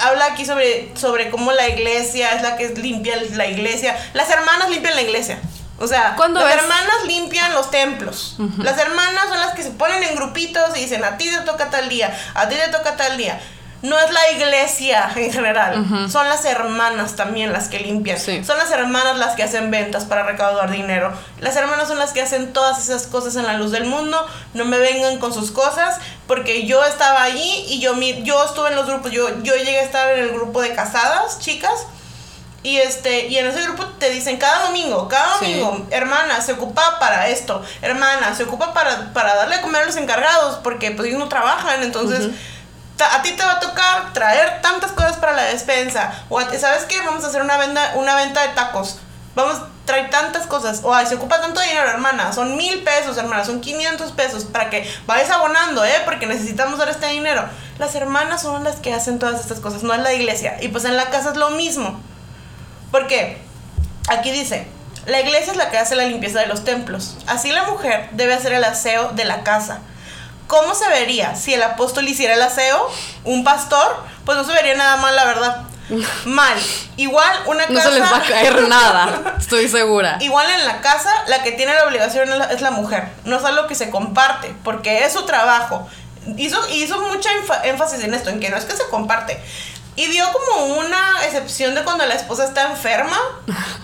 Habla aquí sobre, sobre cómo la iglesia es la que limpia la iglesia. Las hermanas limpian la iglesia. O sea, las hermanas limpian los templos. Las hermanas son las que se ponen en grupitos y dicen, a ti te toca tal día, a ti te toca tal día. No es la iglesia en general, son las hermanas también las que limpian. Son las hermanas las que hacen ventas para recaudar dinero. Las hermanas son las que hacen todas esas cosas en la luz del mundo. No me vengan con sus cosas, porque yo estaba allí y yo, yo estuve en los grupos, yo, yo llegué a estar en el grupo de casadas, chicas Y este, y en ese grupo te dicen cada domingo, cada Sí. domingo, hermana, se ocupa para esto, hermana, se ocupa para, para darle a comer a los encargados, porque pues ellos no trabajan, entonces ta- a ti te va a tocar traer tantas cosas para la despensa. O a ti, ¿sabes qué? Vamos a hacer una venta, una venta de tacos. Vamos a traer tantas cosas. O ay, se ocupa tanto dinero, hermana. Son mil pesos, hermana. Son 500 pesos para que vayas abonando, ¿eh? Porque necesitamos dar este dinero. Las hermanas son las que hacen todas estas cosas, no es la iglesia. Y pues en la casa es lo mismo. Porque aquí dice, la iglesia es la que hace la limpieza de los templos. Así la mujer debe hacer el aseo de la casa. ¿Cómo se vería si el apóstol hiciera el aseo? ¿Un pastor? Pues no se vería nada mal, la verdad. Mal. Igual una No casa... se les va a caer nada, estoy segura. Igual en la casa, la que tiene la obligación es la, mujer. No es algo que se comparte, porque es su trabajo. Hizo, hizo mucha énfa- énfasis en esto, en que no es que se comparte. Y dio como una excepción de cuando la esposa está enferma,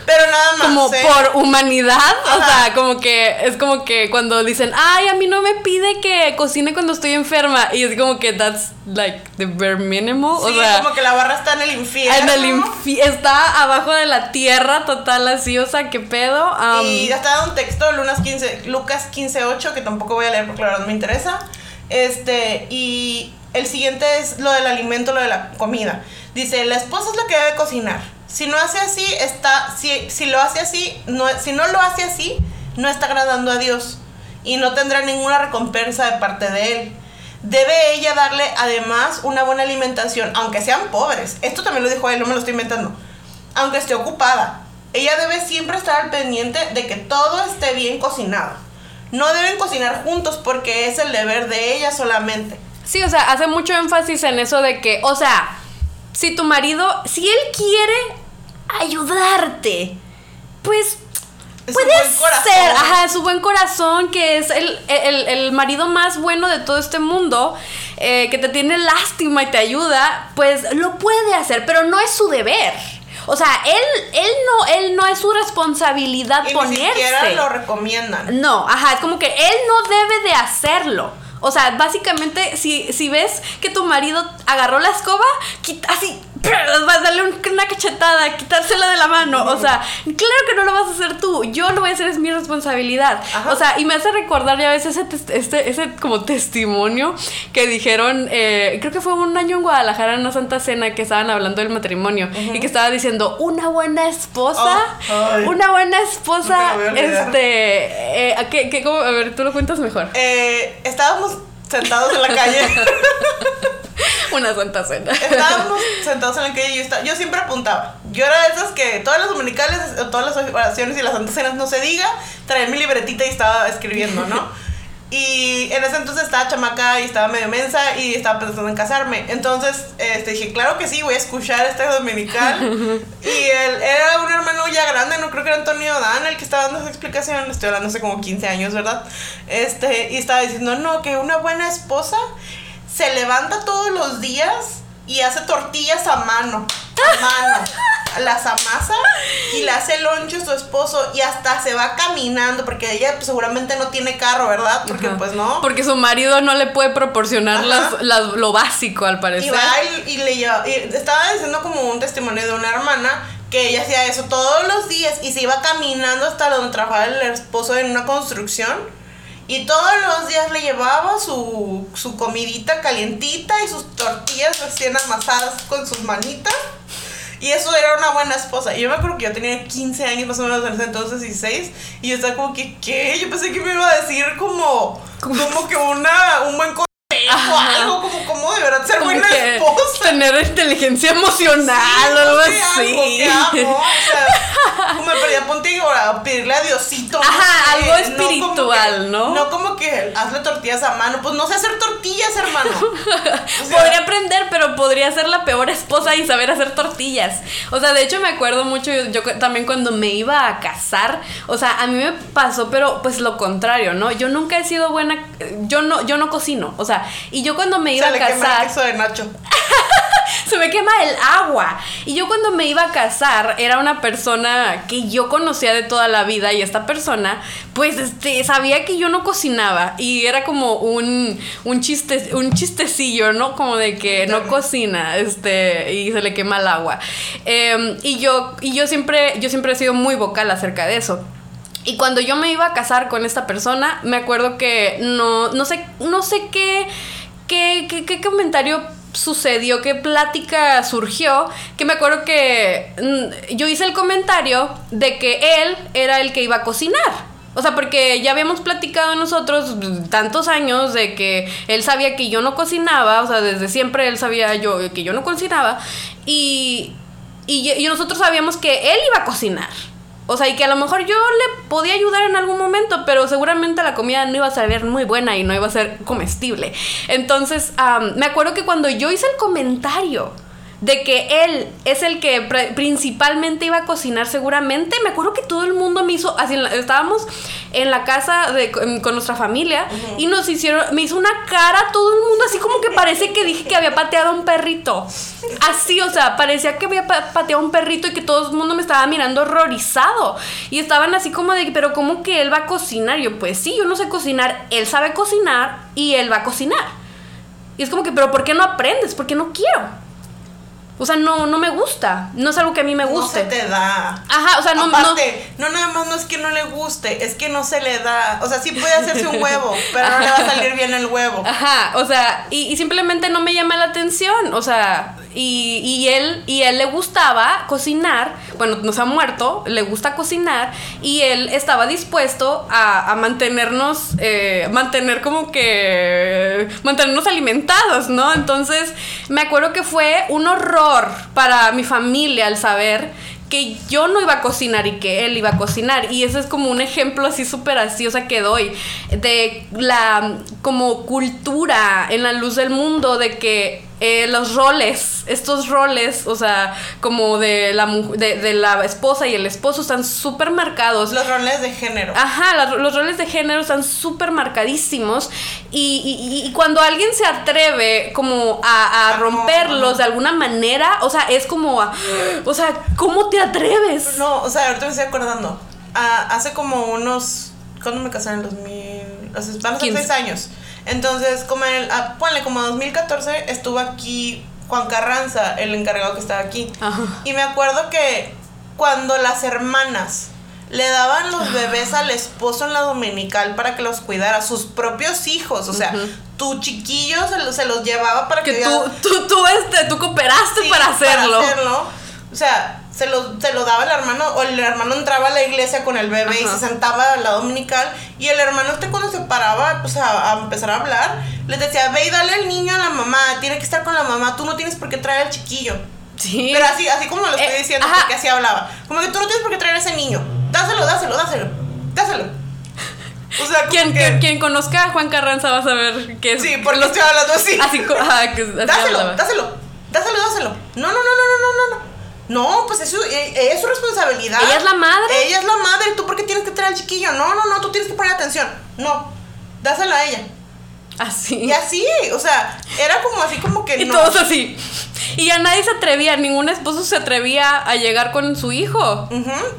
pero nada más. Como ¿eh? por humanidad, o sea, como que es como que cuando dicen, ay, a mí no me pide que cocine cuando estoy enferma, y es como que that's like the bare minimum, o Sí, sea, como que la barra está en el infierno. en el infi- está abajo de la tierra total así, o sea, qué pedo. Am, Y ya está un texto, Lunas 15, Lucas 15.8, que tampoco voy a leer porque la verdad no me interesa. Este, y el siguiente es lo del alimento, lo de la comida. Dice, la esposa es la que debe cocinar. Si no hace así, está, si, si lo hace así, no, si no lo hace así, no está agradando a Dios. Y no tendrá ninguna recompensa de parte de Él. Debe ella darle además una buena alimentación, aunque sean pobres. Esto también lo dijo él, no me lo estoy inventando. Aunque esté ocupada. Ella debe siempre estar al pendiente de que todo esté bien cocinado. No deben cocinar juntos porque es el deber de ella solamente. Sí, o sea, hace mucho énfasis en eso de que, o sea, si tu marido, si él quiere ayudarte, pues Es puede ser, ajá, su buen corazón, que es el, el- el marido más bueno de todo este mundo, eh, que te tiene lástima y te ayuda, pues lo puede hacer, pero no es su deber. O sea, él, él no, él no es su responsabilidad Y ni ponerse. siquiera lo recomiendan. No, ajá, es como que él no debe de hacerlo. O sea, básicamente, si, si ves que tu marido agarró la escoba, quita, así, vas a darle un- una cachetada, quitársela de la mano. O sea, claro que no lo vas a hacer tú. Yo lo voy a hacer, es mi responsabilidad. Ajá. O sea, y me hace recordar ya ves ese, tes- este, ese como testimonio que dijeron, eh, creo que fue un año en Guadalajara en una santa cena que estaban hablando del matrimonio y que estaba diciendo, una buena esposa, Oh, una buena esposa, a olvidar. este, eh, ¿a qué- qué- cómo? a ver, tú lo cuentas mejor. Eh, estábamos sentados en la calle. Una santa cena. Estábamos sentados en la calle y yo, estaba- yo siempre apuntaba. Yo era de esas que todas las dominicales, todas las oraciones y las santas cenas no se diga, traía mi libretita y estaba escribiendo, ¿no? Y en ese entonces estaba chamaca y estaba medio mensa y estaba pensando en casarme. Entonces este, dije, claro que sí, voy a escuchar este dominical. y él era un hermano ya grande, no creo que era Antonio Dan el que estaba dando esa explicación. Estoy hablando hace como 15 años, ¿verdad? Este, y estaba diciendo, no, que una buena esposa se levanta todos los días y hace tortillas a mano. A mano. Las amasa y le hace lonche a su esposo y hasta se va caminando porque ella pues, seguramente no tiene carro, ¿verdad? Porque Ajá. pues no. Porque su marido no le puede proporcionar las- las- lo básico, al Y parecer. va y, y le lleva, y estaba diciendo como un testimonio de una hermana que ella hacía eso todos los días y se iba caminando hasta donde trabajaba el esposo en una construcción y todos los días le llevaba su, su comidita calientita y sus tortillas recién amasadas con sus manitas. Y eso era una buena esposa. Y yo me acuerdo que yo tenía 15 años más o menos en ese entonces, 16. Y yo estaba como que, ¿qué? Yo pensé que me iba a decir como, como que una, un buen Ajá. algo como, como de verdad ser Como buena esposa. tener inteligencia emocional o algo Sí, así. Algo que amo, o sea, como me perdía ponte y ahora pedirle a Diosito. no Ajá, sé, algo como espiritual, que- ¿no? No como que hazle tortillas a mano. Pues no sé hacer tortillas, hermano. O sea, podría aprender, pero podría ser la peor esposa y saber hacer tortillas. O sea, de hecho me acuerdo mucho, yo, yo también cuando me iba a casar, o sea, a mí me pasó, pero pues lo contrario, ¿no? Yo nunca he sido buena, yo no, yo no cocino, o sea, y yo cuando me iba se a le quema el casar, de Nacho. se me quema el agua. Y yo cuando me iba a casar era una persona que yo conocía de toda la vida y esta persona pues este, sabía que yo no cocinaba y era como un, un, chiste, un chistecillo, ¿no? Como de que no cocina este, y se le quema el agua. Em, y, yo, y yo, siempre, yo siempre he sido muy vocal acerca de eso. Y cuando yo me iba a casar con esta persona, me acuerdo que no, no sé, no sé qué, qué, qué, qué comentario sucedió, qué plática surgió, que me acuerdo que mm, yo hice el comentario de que él era el que iba a cocinar. O sea, porque ya habíamos platicado nosotros tantos años de que él sabía que yo no cocinaba, o sea, desde siempre él sabía yo que yo no cocinaba, y, y, y nosotros sabíamos que él iba a cocinar. O sea, y que a lo mejor yo le podía ayudar en algún momento, pero seguramente la comida no iba a saber muy buena y no iba a ser comestible. Entonces, me acuerdo que cuando yo hice el comentario de que él es el que principalmente iba a cocinar seguramente. Me acuerdo que todo el mundo me hizo, así, estábamos en la casa de, con nuestra familia y nos hicieron, me hizo una cara todo el mundo así como que parece que dije que había pateado a un perrito. Así, o sea, parecía que había pateado a un perrito y que todo el mundo me estaba mirando horrorizado. Y estaban así como de, pero ¿cómo que él va a cocinar? yo, pues sí, yo no sé cocinar, él sabe cocinar y él va a cocinar. Y es como que, pero ¿por qué no aprendes? Porque no quiero. O sea, no, no me gusta. No es algo que a mí me guste. No se te da. Ajá, o sea, no. Aparte, no, nada más no es que no le guste, es que no se le da. O sea, sí puede hacerse un huevo, pero no le va a salir bien el huevo. Ajá, o sea, y, y simplemente no me llama la atención. O sea, y, y, él, y él le gustaba cocinar, bueno, nos ha muerto, le gusta cocinar, y él estaba dispuesto a, a mantenernos, eh, mantener como que, mantenernos alimentados, ¿no? Entonces, me acuerdo que fue un horror para mi familia al saber que yo no iba a cocinar y que él iba a cocinar. Y ese es como un ejemplo así súper así, o sea, que doy de la como cultura en la luz del mundo de que eh, los roles, estos roles, o sea, como de la, de, la esposa y el esposo están súper marcados. Los roles de género. Ajá, los, roles de género están súper marcadísimos y, y, cuando alguien se atreve como a, a romperlos de alguna manera, o sea, es como, o sea, ¿cómo te atreves? No, o sea, ahorita me estoy acordando, hace como unos, ¿cuándo me casé en el 2000? Van a ser seis años. Entonces, como en el, ah, ponle como 2014, estuvo aquí Juan Carranza, el encargado que estaba aquí. Y me acuerdo que cuando las hermanas le daban los bebés al esposo en la dominical para que los cuidara, sus propios hijos, o sea, tu chiquillo se, los llevaba para que... que tú, tú, tú, este, tú cooperaste para hacerlo. Para hacerlo. O sea, se lo, se lo daba el hermano, o el hermano entraba a la iglesia con el bebé y se sentaba a la dominical, y el hermano este cuando se paraba, o sea, a empezar a hablar, les decía, ve y dale al niño a la mamá, tiene que estar con la mamá, tú no tienes por qué traer al chiquillo. Sí. Pero así, así como lo estoy eh, diciendo, porque así hablaba. Como que tú no tienes por qué traer a ese niño. Dáselo, dáselo, dáselo. Dáselo. O sea, quien, que, quien conozca a Juan Carranza va a saber que es. Sí, porque lo estoy hablando así. Así, que, dáselo, dáselo. Dáselo, dáselo. No, no, no, no, no, no, no. No, pues eso eh, es su responsabilidad. Ella es la madre. Ella es la madre. ¿Tú por qué tienes que traer al chiquillo? No, no, no, tú tienes que poner atención. No, dásela a ella. Así. Y así, o sea, era como así como que y todos así. Y ya nadie se atrevía, ningún esposo se atrevía a llegar con su hijo.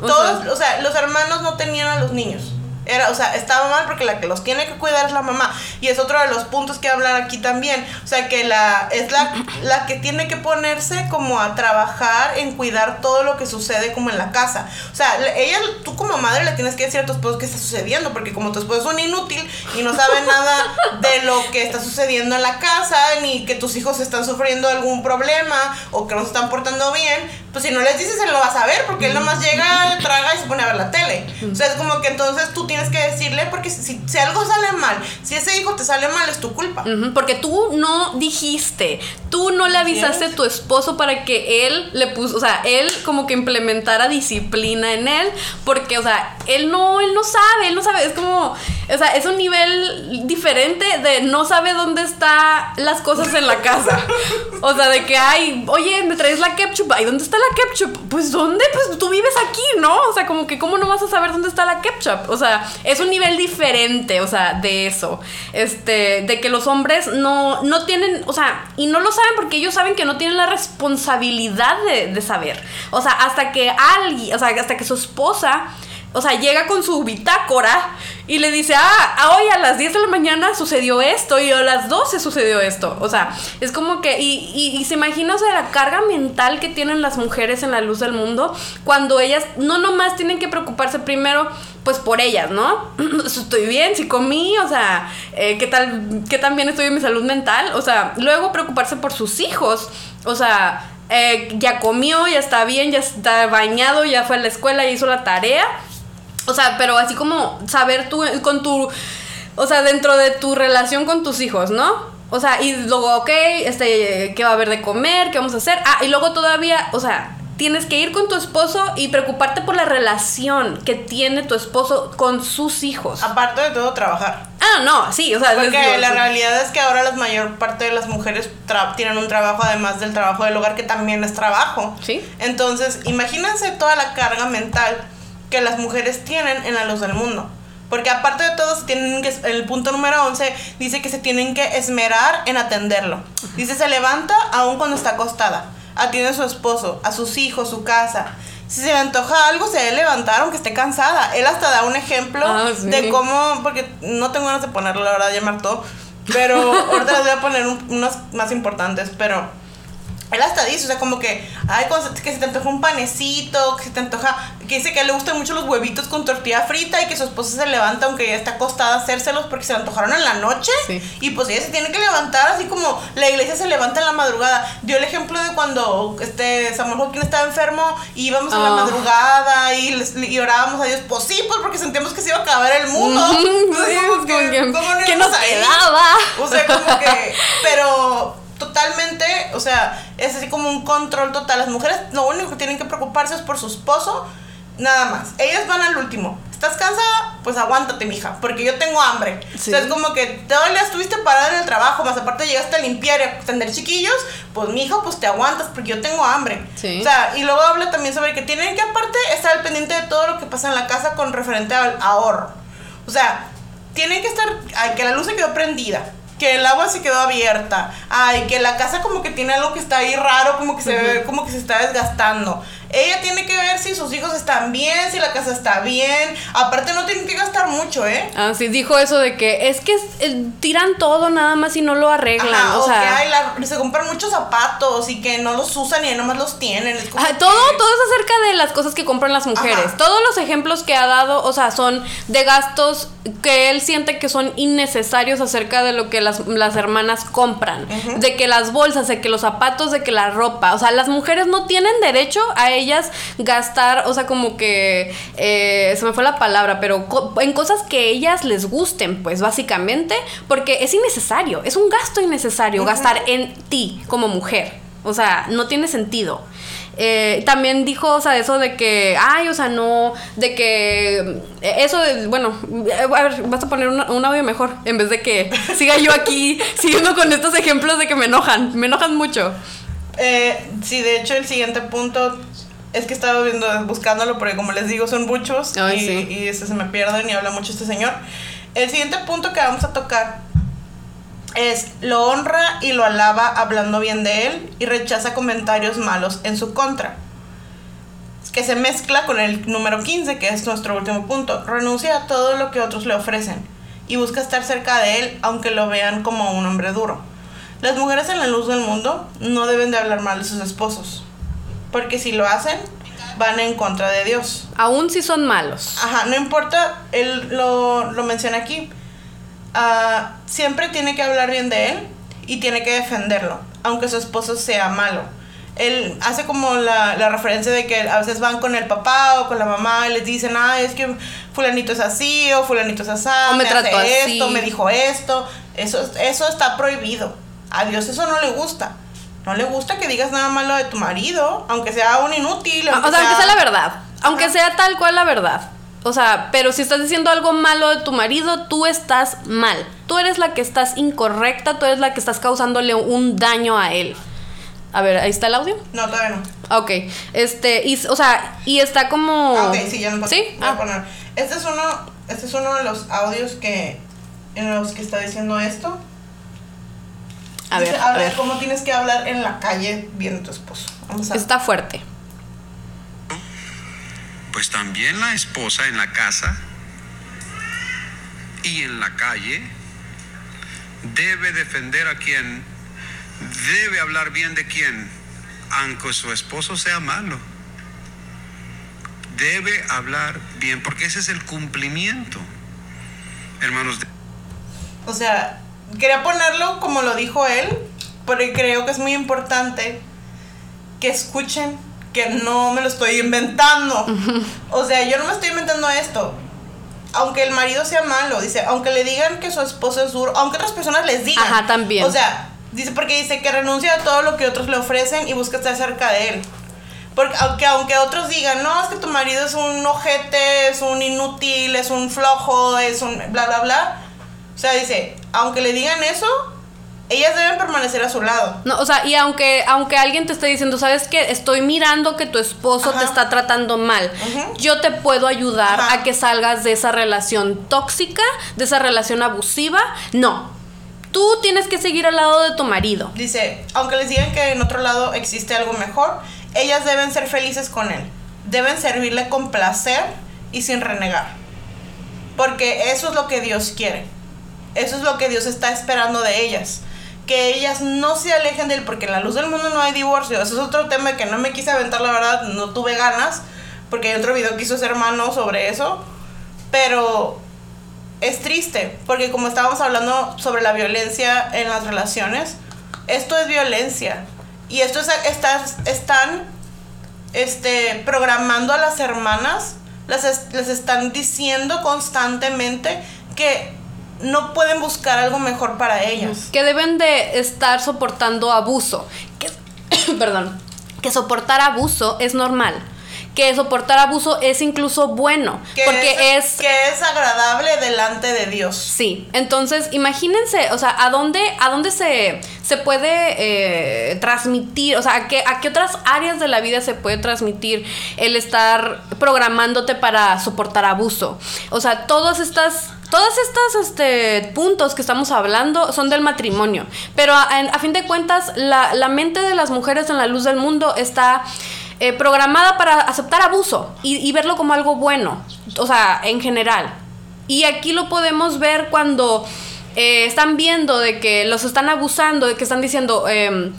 Todos, o sea, los hermanos no tenían a los niños. Era, o sea, estaba mal porque la que los tiene que cuidar es la mamá. Y es otro de los puntos que hablar aquí también. O sea, que la es la, la que tiene que ponerse como a trabajar en cuidar todo lo que sucede como en la casa. O sea, ella, tú como madre le tienes que decir a tu esposo qué está sucediendo, porque como tu esposo es un inútil y no sabe nada de lo que está sucediendo en la casa, ni que tus hijos están sufriendo algún problema o que no se están portando bien, pues si no les dices, él lo va a saber, porque él nomás llega, traga y se pone a ver la tele. O sea, es como que entonces tú tienes que decirle, porque si, si algo sale mal, si ese hijo te sale mal, es tu culpa. porque tú no dijiste, tú no le avisaste a tu esposo para que él le puso, o sea, él como que implementara disciplina en él, porque, o sea, él no, él no sabe, él no sabe, es como, o sea, es un nivel diferente de no sabe dónde están las cosas en la casa. O sea, de que, ay, oye, me traes la ketchup, ¿y dónde está la ketchup? Pues ¿dónde? Pues tú vives aquí, ¿no? O sea, como que ¿cómo no vas a saber dónde está la ketchup? O sea, es un nivel diferente, o sea, de eso. Este, de que los hombres no, no tienen, o sea, y no lo saben porque ellos saben que no tienen la responsabilidad de saber. O sea, hasta que alguien, o sea, hasta que su esposa o sea, llega con su bitácora y le dice, ah, hoy a las 10 de la mañana sucedió esto y a las 12 sucedió esto. O sea, es como que, y, y, se imagina, o sea, la carga mental que tienen las mujeres en la luz del mundo cuando ellas no nomás tienen que preocuparse primero pues por ellas, ¿no? estoy bien, si comí, o sea, eh, ¿qué tal, qué tan bien estoy en mi salud mental? O sea, luego preocuparse por sus hijos, o sea, eh, ya comió, ya está bien, ya está bañado, ya fue a la escuela, ya hizo la tarea o sea, pero así como saber tú con tu, o sea, dentro de tu relación con tus hijos, ¿no? O sea, y luego, ok, este, ¿qué va a haber de comer? ¿Qué vamos a hacer? Ah, y luego todavía, o sea, tienes que ir con tu esposo y preocuparte por la relación que tiene tu esposo con sus hijos. Aparte de todo, trabajar. Ah, no, sí, o sea, porque la realidad es que ahora la mayor parte de las mujeres tienen un trabajo además del trabajo del hogar que también es trabajo. Sí. Entonces, imagínense toda la carga mental que las mujeres tienen en la luz del mundo. Porque aparte de todo, se tienen que, el punto número 11 dice que se tienen que esmerar en atenderlo. Dice, se levanta aún cuando está acostada. Atiende a su esposo, a sus hijos, su casa. Si se le antoja algo, se debe levantar aunque esté cansada. Él hasta da un ejemplo ah, de cómo, porque no tengo ganas de ponerlo, la verdad, llamar todo. Pero ahorita les voy a poner unas más importantes, pero él hasta dice, o sea, como que, ay, que se te antoja un panecito, que se te antoja, que dice que le gustan mucho los huevitos con tortilla frita y que su esposa se levanta aunque ya está acostada a hacérselos porque se le antojaron en la noche. Y pues ella se tiene que levantar así como la iglesia se levanta en la madrugada. Dio el ejemplo de cuando este Samuel Joaquín estaba enfermo y íbamos a la ah. madrugada y, y, orábamos a Dios. Pues sí, pues porque sentíamos que se iba a acabar el mundo. que, ¿Qué nos quedaba? O sea, como que, pero totalmente, o sea, es así como un control total. Las mujeres lo único que tienen que preocuparse es por su esposo, nada más. Ellas van al último. ¿Estás cansada? Pues aguántate, mija, porque yo tengo hambre. O sea, es como que todo el día estuviste parada en el trabajo, más aparte llegaste a limpiar y a atender chiquillos, pues mija, pues te aguantas porque yo tengo hambre. O sea, y luego habla también sobre que tienen que aparte estar al pendiente de todo lo que pasa en la casa con referente al ahorro. O sea, tienen que estar, que la luz se quedó prendida que el agua se quedó abierta, ay, que la casa como que tiene algo que está ahí raro, como que se ve, como que se está desgastando. Ella tiene que ver si sus hijos están bien, si la casa está bien. Aparte no tienen que gastar mucho, ¿eh? Ah, sí, dijo eso de que es que tiran todo nada más y no lo arreglan. o, sea, que se compran muchos zapatos y que no los usan y nomás los tienen. todo, todo es acerca de las cosas que compran las mujeres. Todos los ejemplos que ha dado, o sea, son de gastos que él siente que son innecesarios acerca de lo que las, hermanas compran. De que las bolsas, de que los zapatos, de que la ropa. O sea, las mujeres no tienen derecho a ellas gastar, o sea, como que eh, se me fue la palabra, pero en cosas que ellas les gusten, pues básicamente, porque es innecesario, es un gasto innecesario gastar en ti como mujer. O sea, no tiene sentido. Eh, también dijo, o sea, eso de que, ay, o sea, no, de que, eso, de, bueno, a ver, vas a poner un audio mejor, en vez de que siga yo aquí siguiendo con estos ejemplos de que me enojan, me enojan mucho. Eh, sí, de hecho, el siguiente punto es que estaba viendo, buscándolo, porque como les digo, son muchos y, y este, se me pierden y habla mucho este señor. El siguiente punto que vamos a tocar es lo honra y lo alaba hablando bien de él y rechaza comentarios malos en su contra. Que se mezcla con el número 15, que es nuestro último punto. Renuncia a todo lo que otros le ofrecen y busca estar cerca de él aunque lo vean como un hombre duro. Las mujeres en la luz del mundo no deben de hablar mal de sus esposos porque si lo hacen, van en contra de Dios. Aún si son malos. Ajá, no importa, él lo, menciona aquí. Ah, siempre tiene que hablar bien de él y tiene que defenderlo, aunque su esposo sea malo. Él hace como la, referencia de que a veces van con el papá o con la mamá y les dicen, ah, es que fulanito es así o fulanito es así, o me, hace esto, me dijo esto. Eso, eso está prohibido. A Dios eso no le gusta no le gusta que digas nada malo de tu marido, aunque sea un inútil. o sea, aunque sea la verdad. Aunque sea tal cual la verdad. O sea, pero si estás diciendo algo malo de tu marido, tú estás mal. Tú eres la que estás incorrecta, tú eres la que estás causándole un daño a él. A ver, ahí está el audio. No, todavía no. Ok. Este, y, o sea, y está como. Ah, ok, sí, ya no ¿Sí? Voy a Ah. poner. Este es uno, este es uno de los audios que en los que está diciendo esto. A ver, a ver. cómo tienes que hablar en la calle viendo a tu esposo. Vamos a Está fuerte. Pues también la esposa en la casa y en la calle debe defender a quien, debe hablar bien de quien, aunque su esposo sea malo. Debe hablar bien, porque ese es el cumplimiento. Hermanos, de- O sea, quería ponerlo como lo dijo él, porque creo que es muy importante que escuchen que no me lo estoy inventando. O sea, yo no me estoy inventando esto. Aunque el marido sea malo, dice, aunque le digan que su esposo es duro, aunque otras personas les digan. Ajá, también. O sea, dice porque dice que renuncia a todo lo que otros le ofrecen y busca estar cerca de él. Porque aunque, aunque otros digan, no, es que tu marido es un ojete, es un inútil, es un flojo, es un bla, bla, bla. O sea, dice, aunque le digan eso, ellas deben permanecer a su lado. No, o sea, y aunque, aunque alguien te esté diciendo, ¿sabes qué? Estoy mirando que tu esposo Ajá. te está tratando mal. Yo te puedo ayudar Ajá. a que salgas de esa relación tóxica, de esa relación abusiva. No. Tú tienes que seguir al lado de tu marido. Dice, aunque les digan que en otro lado existe algo mejor, ellas deben ser felices con él. Deben servirle con placer y sin renegar. Porque eso es lo que Dios quiere. Eso es lo que Dios está esperando de ellas. Que ellas no se alejen de él, porque en la luz del mundo no hay divorcio. Eso es otro tema que no me quise aventar, la verdad, no tuve ganas, porque hay otro video que hizo ese hermano sobre eso. Pero es triste, porque como estábamos hablando sobre la violencia en las relaciones, esto es violencia. Y esto es, están este, programando a las hermanas, las es- les están diciendo constantemente que no pueden buscar algo mejor para ellas. Que deben de estar soportando abuso. Que, perdón. Que soportar abuso es normal. Que soportar abuso es incluso bueno. Que porque es que es agradable delante de Dios. Sí, entonces imagínense, o sea, ¿a dónde, a dónde se, se puede eh, transmitir? O sea, ¿a qué, ¿a qué otras áreas de la vida se puede transmitir el estar programándote para soportar abuso? O sea, todas estas... Todos estos este, puntos que estamos hablando son del matrimonio, pero a, fin de cuentas la, la mente de las mujeres en la luz del mundo está eh, programada para aceptar abuso y, verlo como algo bueno, o sea, en general. Y aquí lo podemos ver cuando eh, están viendo de que los están abusando, de que están diciendo... em,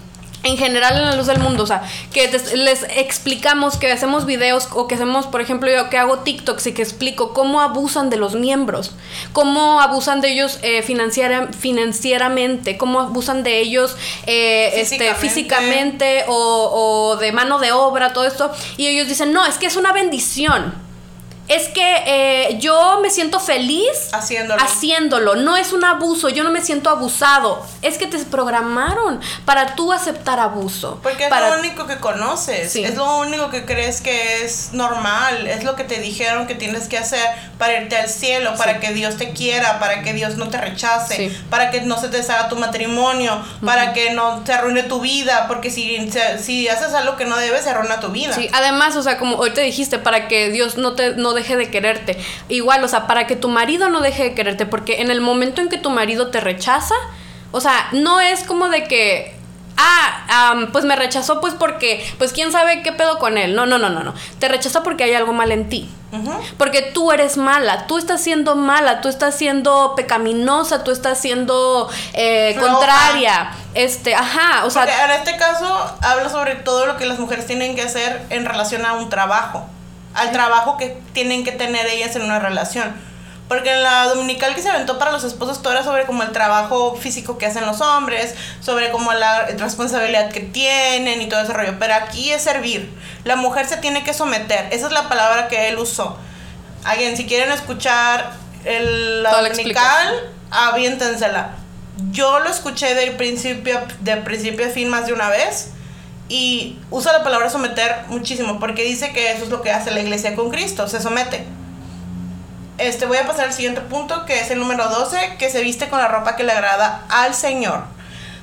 en general en la luz del mundo, o sea, que te- les explicamos que hacemos videos o que hacemos, por ejemplo, yo que hago TikToks y que explico cómo abusan de los miembros, cómo abusan de ellos eh, financiera- financieramente, cómo abusan de ellos eh, este, Físicamente. físicamente o, o de mano de obra, todo esto, y ellos dicen, no, es que es una bendición. Es que eh, yo me siento feliz Haciéndolo. haciéndolo. No es un abuso, yo no me siento abusado. Es que te programaron para tú aceptar abuso. Porque es para... lo único que conoces, Sí. es lo único que crees que es normal, es lo que te dijeron que tienes que hacer para irte al cielo, para que Dios te quiera, para que Dios no te rechace, Sí. para que no se te deshaga tu matrimonio, para que no te arruine tu vida, porque si, si haces algo que no debes, se arruina tu vida. Sí, además, o sea, como ahorita dijiste, para que Dios no te no deje de quererte. Igual, o sea, para que tu marido no deje de quererte, porque en el momento en que tu marido te rechaza, o sea, no es como de que ah, am, pues me rechazó pues porque pues quién sabe qué pedo con él. No, no, no, no, no. Te rechaza porque hay algo mal en ti. Porque tú eres mala, tú estás siendo mala, tú estás siendo pecaminosa, tú estás siendo eh, contraria. Este, ajá, o sea, Porque en este caso habla sobre todo lo que las mujeres tienen que hacer en relación a un trabajo, al trabajo que tienen que tener ellas en una relación. Porque en la dominical que se aventó para los esposos todo era sobre como el trabajo físico que hacen los hombres, sobre como la responsabilidad que tienen y todo ese rollo. Pero aquí es servir. La mujer se tiene que someter. Esa es la palabra que él usó. Alguien, si quieren escuchar el, la Toda dominical, aviéntensela. Yo lo escuché de principio, de principio a fin más de una vez y usa la palabra someter muchísimo porque dice que eso es lo que hace la iglesia con Cristo, se somete. Este, voy a pasar al siguiente punto que es el número 12, que se viste con la ropa que le agrada al Señor.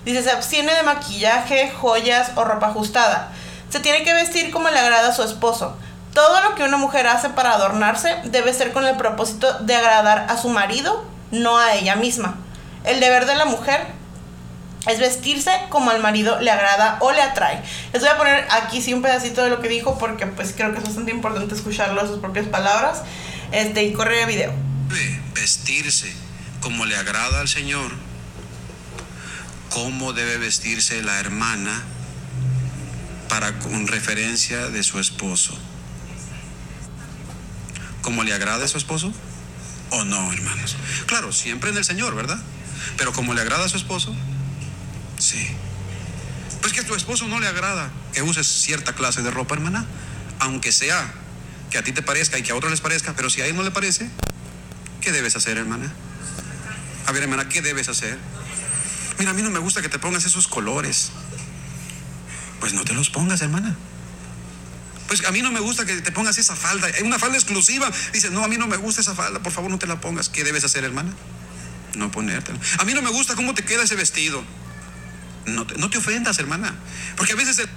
Dice, se abstiene de maquillaje, joyas o ropa ajustada. Se tiene que vestir como le agrada a su esposo. Todo lo que una mujer hace para adornarse debe ser con el propósito de agradar a su marido, no a ella misma. El deber de la mujer es vestirse como al marido le agrada o le atrae. Les voy a poner aquí sí un pedacito de lo que dijo porque pues creo que es bastante importante escucharlo a sus propias palabras. Este, y corre el video. Vestirse como le agrada al Señor. ¿Cómo debe vestirse la hermana para con referencia de su esposo? ¿Cómo le agrada a su esposo? ¿O no, hermanos? Claro, siempre en el Señor, ¿verdad? Pero como le agrada a su esposo, sí. Pues que a tu esposo no le agrada que uses cierta clase de ropa, hermana, aunque sea que a ti te parezca y que a otros les parezca, pero si a él no le parece, ¿qué debes hacer, hermana? A ver, hermana, ¿qué debes hacer? Mira, a mí no me gusta que te pongas esos colores. Pues no te los pongas, hermana. Pues a mí no me gusta que te pongas esa falda. Hay una falda exclusiva. Dice, no, a mí no me gusta esa falda. Por favor, no te la pongas. ¿Qué debes hacer, hermana? No ponértela. A mí no me gusta cómo te queda ese vestido. No te, no te ofendas, hermana. Porque a veces... el-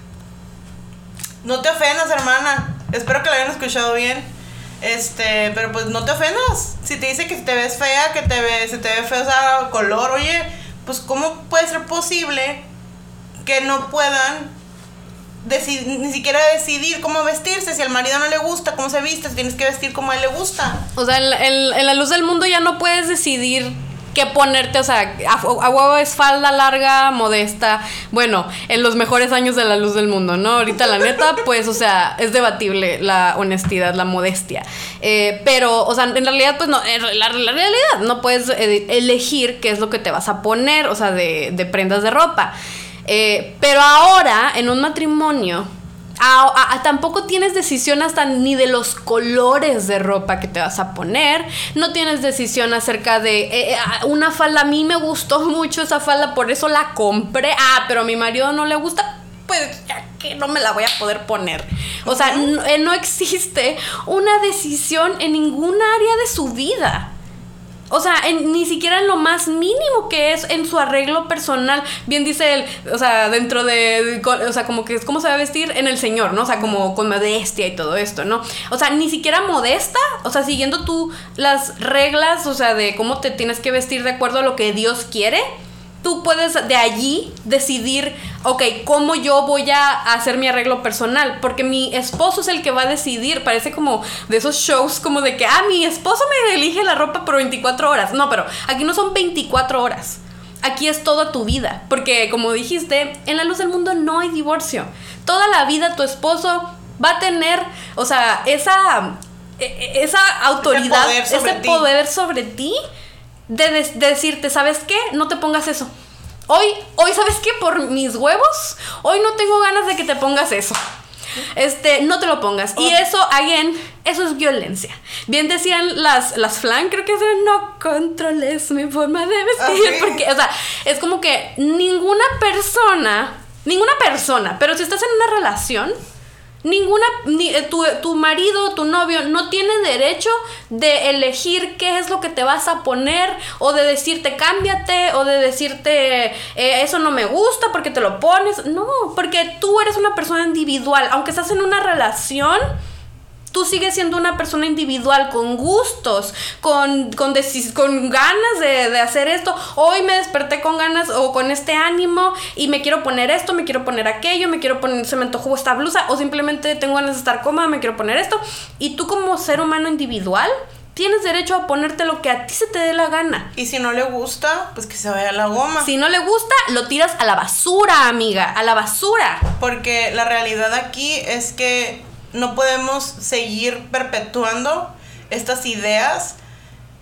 No te ofendas, hermana. Espero que lo hayan escuchado bien. Este, pero pues no te ofendas. Si te dice que te ves fea, que te ve, se te ve feo color, oye, pues ¿cómo puede ser posible que no puedan deci- ni siquiera decidir cómo vestirse? Si al marido no le gusta cómo se viste, tienes que vestir como a él le gusta. O sea, en, la- en- en la luz del mundo ya no puedes decidir qué ponerte, o sea, a, huevo es falda larga, modesta. Bueno, en los mejores años de la luz del mundo, ¿no? Ahorita la neta, pues, o sea, es debatible la honestidad, la modestia. Eh, pero, o sea, en realidad, pues no, la realidad, no puedes eh, elegir qué es lo que te vas a poner, o sea, de, de prendas de ropa. Eh, pero ahora, en un matrimonio, a- a- a- tampoco tienes decisión hasta ni de los colores de ropa que te vas a poner. No tienes decisión acerca de eh, eh, ah, una falda. A mí me gustó mucho esa falda, por eso la compré. Ah, pero a mi marido no le gusta. Pues ya que no me la voy a poder poner. O sea, no, eh, no existe una decisión en ningún área de su vida. O sea, ni siquiera en lo más mínimo que es en su arreglo personal. Bien dice él, o sea, dentro de, o sea, como que es cómo se va a vestir en el Señor, ¿no? O sea, como con modestia y todo esto, ¿no? O sea, ni siquiera modesta, o sea, siguiendo tú las reglas, o sea, de cómo te tienes que vestir de acuerdo a lo que Dios quiere. Tú puedes de allí decidir, ok, cómo yo voy a hacer mi arreglo personal, porque mi esposo es el que va a decidir, parece como de esos shows como de que, ah, mi esposo me elige la ropa por 24 horas. No, pero aquí no son 24 horas. Aquí es toda tu vida, porque como dijiste, en la luz del mundo no hay divorcio. Toda la vida tu esposo va a tener, o sea, esa, e- e- esa autoridad, poder sobre ese poder sobre ti de, decirte, ¿sabes qué? No te pongas eso. Hoy, hoy, ¿sabes qué? Por mis huevos, hoy no tengo ganas de que te pongas eso. Este, no te lo pongas. Y eso, again, eso es violencia. Bien decían las, las flan, creo que es no controles mi forma de vestir. Sí. Porque, o sea, es como que ninguna persona, ninguna persona, pero si estás en una relación, Ninguna, ni, eh, tu, tu marido, tu novio, no tiene derecho de elegir qué es lo que te vas a poner, o de decirte cámbiate, o de decirte eh, eso no me gusta porque te lo pones. No, porque tú eres una persona individual. Aunque estás en una relación, tú sigues siendo una persona individual, con gustos, con, con, con ganas de, de hacer esto. Hoy me desperté con ganas o con este ánimo y me quiero poner esto, me quiero poner aquello, me quiero poner, se me antojó esta blusa o simplemente tengo ganas de estar cómoda, me quiero poner esto. Y tú como ser humano individual tienes derecho a ponerte lo que a ti se te dé la gana. Y si no le gusta, pues que se vaya a la goma. Si no le gusta, lo tiras a la basura, amiga, a la basura. Porque la realidad aquí es que no podemos seguir perpetuando estas ideas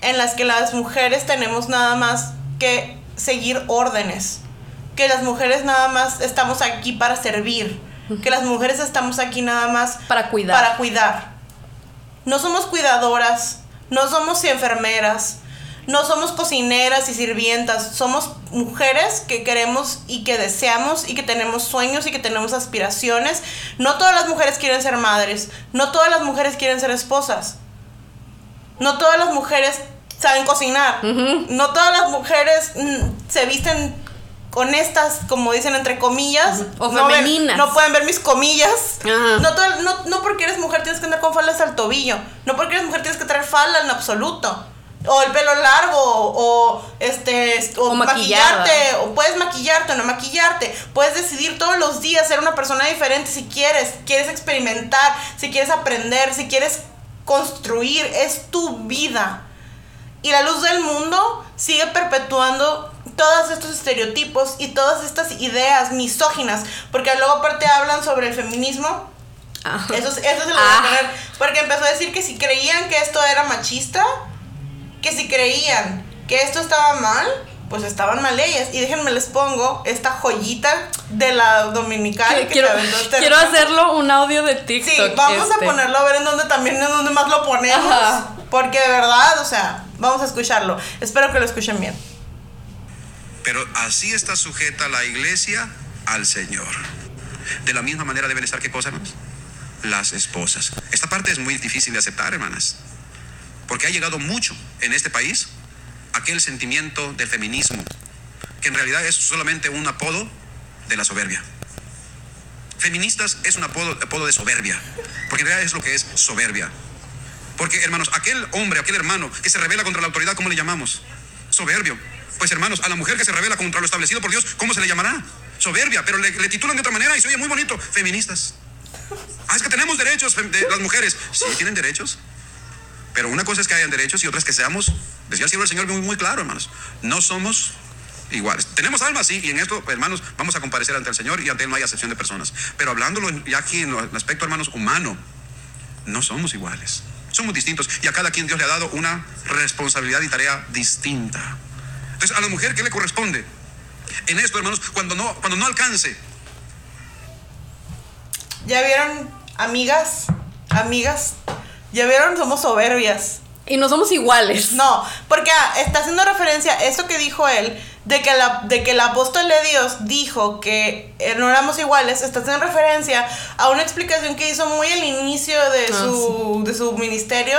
en las que las mujeres tenemos nada más que seguir órdenes. Que las mujeres nada más estamos aquí para servir. Que las mujeres estamos aquí nada más Para cuidar. Para cuidar. No somos cuidadoras, no somos enfermeras, no somos cocineras y sirvientas, somos mujeres que queremos y que deseamos y que tenemos sueños y que tenemos aspiraciones. No todas las mujeres quieren ser madres, no todas las mujeres quieren ser esposas. No todas las mujeres saben cocinar. No todas las mujeres mm, se visten honestas, como dicen entre comillas. O no ven- femeninas. no pueden ver mis comillas. No, todo- no, no porque eres mujer tienes que andar con faldas al tobillo. No porque eres mujer tienes que traer falda en absoluto. O el pelo largo, o este, o, maquillarte, o puedes maquillarte o no maquillarte. Puedes decidir todos los días ser una persona diferente si quieres. Quieres experimentar, si quieres aprender, si quieres construir. Es tu vida. Y la luz del mundo sigue perpetuando todos estos estereotipos y todas estas ideas misóginas. Porque luego aparte hablan sobre el feminismo. Ah. Eso, eso se lo voy Ah. a poner. Porque empezó a decir que si creían que esto era machista, que si creían que esto estaba mal, pues estaban mal ellas. Y déjenme les pongo esta joyita de la dominical. que quiero este quiero hacerlo un audio de TikTok. Sí, vamos este. a ponerlo a ver en dónde también, en dónde más lo ponemos. Ajá. Porque de verdad, o sea, vamos a escucharlo. Espero que lo escuchen bien. Pero así está sujeta la iglesia al Señor. De la misma manera deben estar, ¿qué cosa, hermanos? Las esposas. Esta parte es muy difícil de aceptar, hermanas. Porque ha llegado mucho en este país aquel sentimiento del feminismo, que en realidad es solamente un apodo de la soberbia. Feministas es un apodo, de soberbia, porque en realidad es lo que es soberbia. Porque, hermanos, aquel hombre, aquel hermano que se revela contra la autoridad, ¿cómo le llamamos? Soberbio. Pues, hermanos, a la mujer que se revela contra lo establecido por Dios, ¿cómo se le llamará? Soberbia, pero le, le titulan de otra manera y se oye muy bonito. Feministas. Ah, es que tenemos derechos de las mujeres. Sí, tienen derechos. Pero una cosa es que hayan derechos y otra es que seamos, decía el Señor, muy, muy claro, hermanos. No somos iguales. Tenemos almas, sí, y en esto, hermanos, vamos a comparecer ante el Señor y ante Él no hay acepción de personas. Pero hablándolo ya aquí en el aspecto, hermanos, humano, no somos iguales. Somos distintos y a cada quien Dios le ha dado una responsabilidad y tarea distinta. Entonces, a la mujer, ¿qué le corresponde? En esto, hermanos, cuando no, cuando no alcance, ¿Ya vieron, amigas? Amigas. ¿Ya vieron? Somos soberbias. Y no somos iguales. No, porque ah, está haciendo referencia a esto que dijo él, de que, la, de que el apóstol de Dios dijo que eh, no éramos iguales, está haciendo referencia a una explicación que hizo muy al inicio de, Ah, su, de su ministerio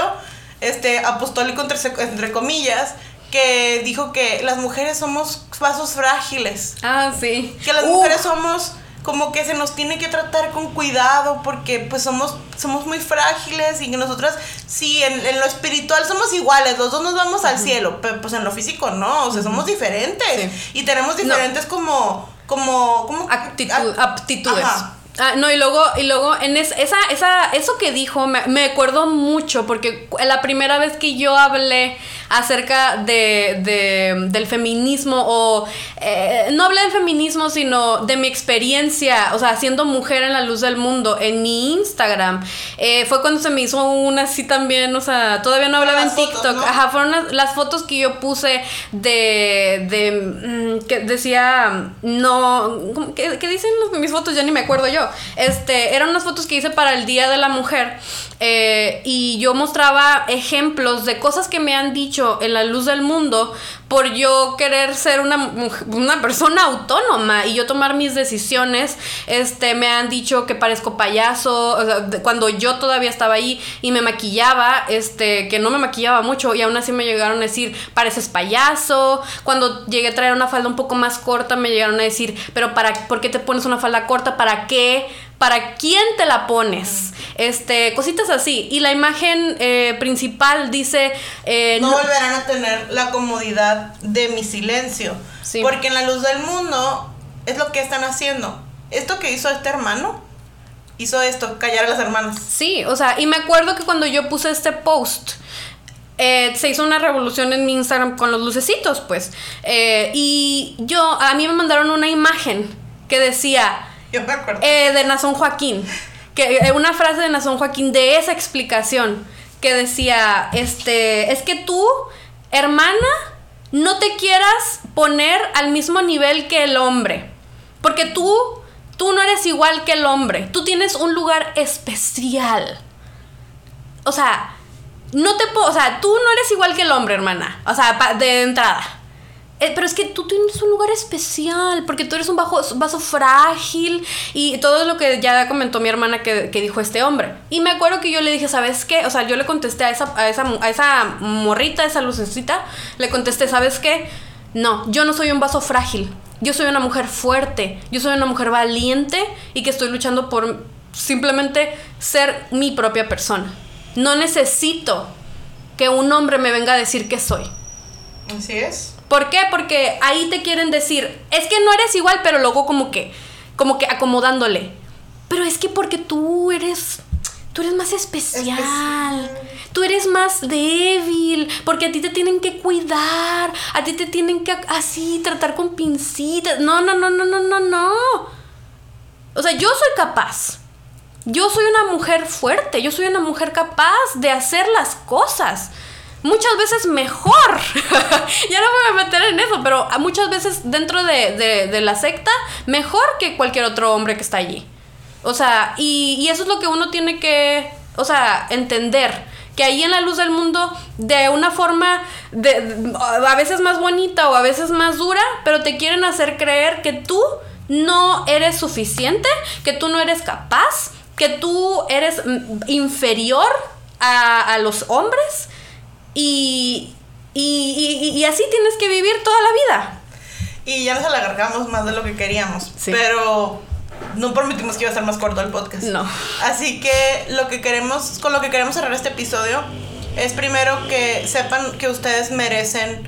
este, apostólico, entre, entre comillas, que dijo que las mujeres somos vasos frágiles, Ah, sí. que las Uh, mujeres somos como que se nos tiene que tratar con cuidado porque pues somos somos muy frágiles y que nosotras sí en, en lo espiritual somos iguales los dos nos vamos al cielo pero pues en lo físico no o sea somos diferentes Sí. y tenemos diferentes como como como actitud, act- aptitudes. Ajá. Ah, no, y luego, y luego en es- esa, esa, eso que dijo me, me acuerdo mucho porque la primera vez que yo hablé acerca de, de- del feminismo o eh, no hablé del feminismo sino de mi experiencia, o sea, siendo mujer en la luz del mundo en mi Instagram, eh, fue cuando se me hizo una así también, o sea, todavía no hablaba en fotos, TikTok, ¿no? ajá, fueron las, las fotos que yo puse de, de mm, que decía, no, ¿cómo- ¿qué, qué dicen mis fotos? Ya ni me acuerdo yo. Este, eran unas fotos que hice para el Día de la Mujer eh, y yo mostraba ejemplos de cosas que me han dicho en la luz del mundo por yo querer ser una, una persona autónoma y yo tomar mis decisiones. Este, me han dicho que parezco payaso, o sea, cuando yo todavía estaba ahí y me maquillaba, este, que no me maquillaba mucho y aún así me llegaron a decir, pareces payaso. Cuando llegué a traer una falda un poco más corta, me llegaron a decir, pero para, ¿por qué te pones una falda corta? ¿Para qué? ¿Para quién te la pones? Este, cositas así. Y la imagen eh, principal dice... eh, no no- volverán a tener la comodidad de mi silencio. Sí. Porque en la luz del mundo es lo que están haciendo. Esto que hizo este hermano, hizo esto, callar a las hermanas. Sí, o sea, y me acuerdo que cuando yo puse este post, eh, se hizo una revolución en mi Instagram con los lucecitos, pues. Eh, y yo, a mí me mandaron una imagen que decía, Yo me acuerdo. eh, de Nazón Joaquín, que eh, una frase de Nazón Joaquín de esa explicación que decía, este, es que tú, hermana, no te quieras poner al mismo nivel que el hombre, porque tú, tú no eres igual que el hombre, tú tienes un lugar especial. O sea, no te o sea, tú no eres igual que el hombre, hermana, o sea, de entrada. Eh, pero es que tú tienes un lugar especial, porque tú eres un vaso frágil y todo lo que ya comentó mi hermana que, que dijo este hombre. Y me acuerdo que yo le dije, ¿sabes qué? O sea, yo le contesté a esa, a esa, a esa morrita, a esa lucecita, le contesté, ¿sabes qué? No, yo no soy un vaso frágil. yo soy una mujer fuerte, yo soy una mujer valiente y que estoy luchando por simplemente ser mi propia persona. No necesito que un hombre me venga a decir que soy. Así es. ¿Por qué? Porque ahí te quieren decir, es que no eres igual, pero luego como que, como que acomodándole. Pero es que porque tú eres, tú eres más especial. Especial. Tú eres más débil, porque a ti te tienen que cuidar, a ti te tienen que así tratar con pincitas. No, no, no, no, no, no, no. O sea, yo soy capaz. Yo soy una mujer fuerte, yo soy una mujer capaz de hacer las cosas. Muchas veces mejor. ya no me voy a meter en eso, pero muchas veces dentro de, de- la secta, mejor que cualquier otro hombre que está allí. O sea, y, eso es lo que uno tiene que, o sea, entender. Que ahí en la luz del mundo, de una forma de, a veces más bonita o a veces más dura, pero te quieren hacer creer que tú no eres suficiente, que tú no eres capaz, que tú eres mm, inferior a los hombres y, y, y- y así tienes que vivir toda la vida. Y ya nos alargamos más de lo que queríamos. Sí. Pero no prometimos que iba a ser más corto el podcast. No. Así que lo que queremos, con lo que queremos cerrar este episodio es primero que sepan que ustedes merecen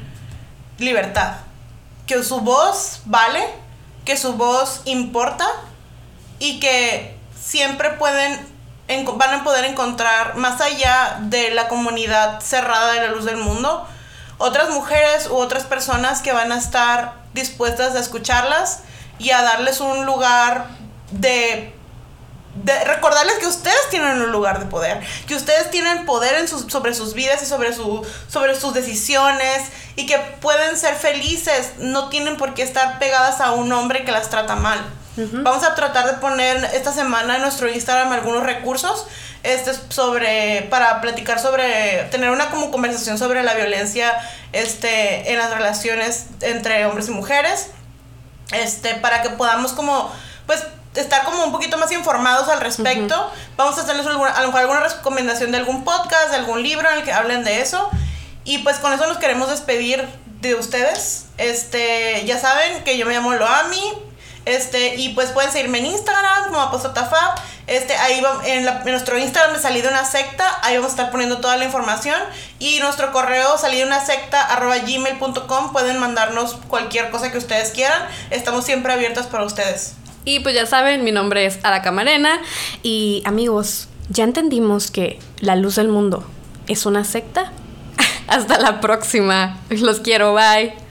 libertad. Que su voz vale, que su voz importa y que siempre pueden van a poder encontrar más allá de la comunidad cerrada de la luz del mundo otras mujeres u otras personas que van a estar dispuestas a escucharlas y a darles un lugar de de recordarles que ustedes tienen un lugar de poder, que ustedes tienen poder en sus, sobre sus vidas y sobre, su, sobre sus decisiones y que pueden ser felices, no tienen por qué estar pegadas a un hombre que las trata mal. Vamos a tratar de poner esta semana en nuestro Instagram algunos recursos este, sobre, para platicar sobre, tener una como conversación sobre la violencia este, en las relaciones entre hombres y mujeres este, para que podamos como, pues, estar como un poquito más informados al respecto. Vamos a hacerles alguna, a lo mejor alguna recomendación de algún podcast, de algún libro en el que hablen de eso. Y pues con eso nos queremos despedir de ustedes. Este, ya saben que yo me llamo Loami. Este, y pues pueden seguirme en Instagram como Apostatafa. Este, ahí en, nuestro Instagram de Salida una secta, ahí vamos a estar poniendo toda la información. Y nuestro correo salida una secta arroba gmail.com pueden mandarnos cualquier cosa que ustedes quieran. Estamos siempre abiertos para ustedes. Y pues ya saben, mi nombre es Ada Camarena y amigos, ya entendimos que la luz del mundo es una secta. Hasta la próxima. Los quiero, bye.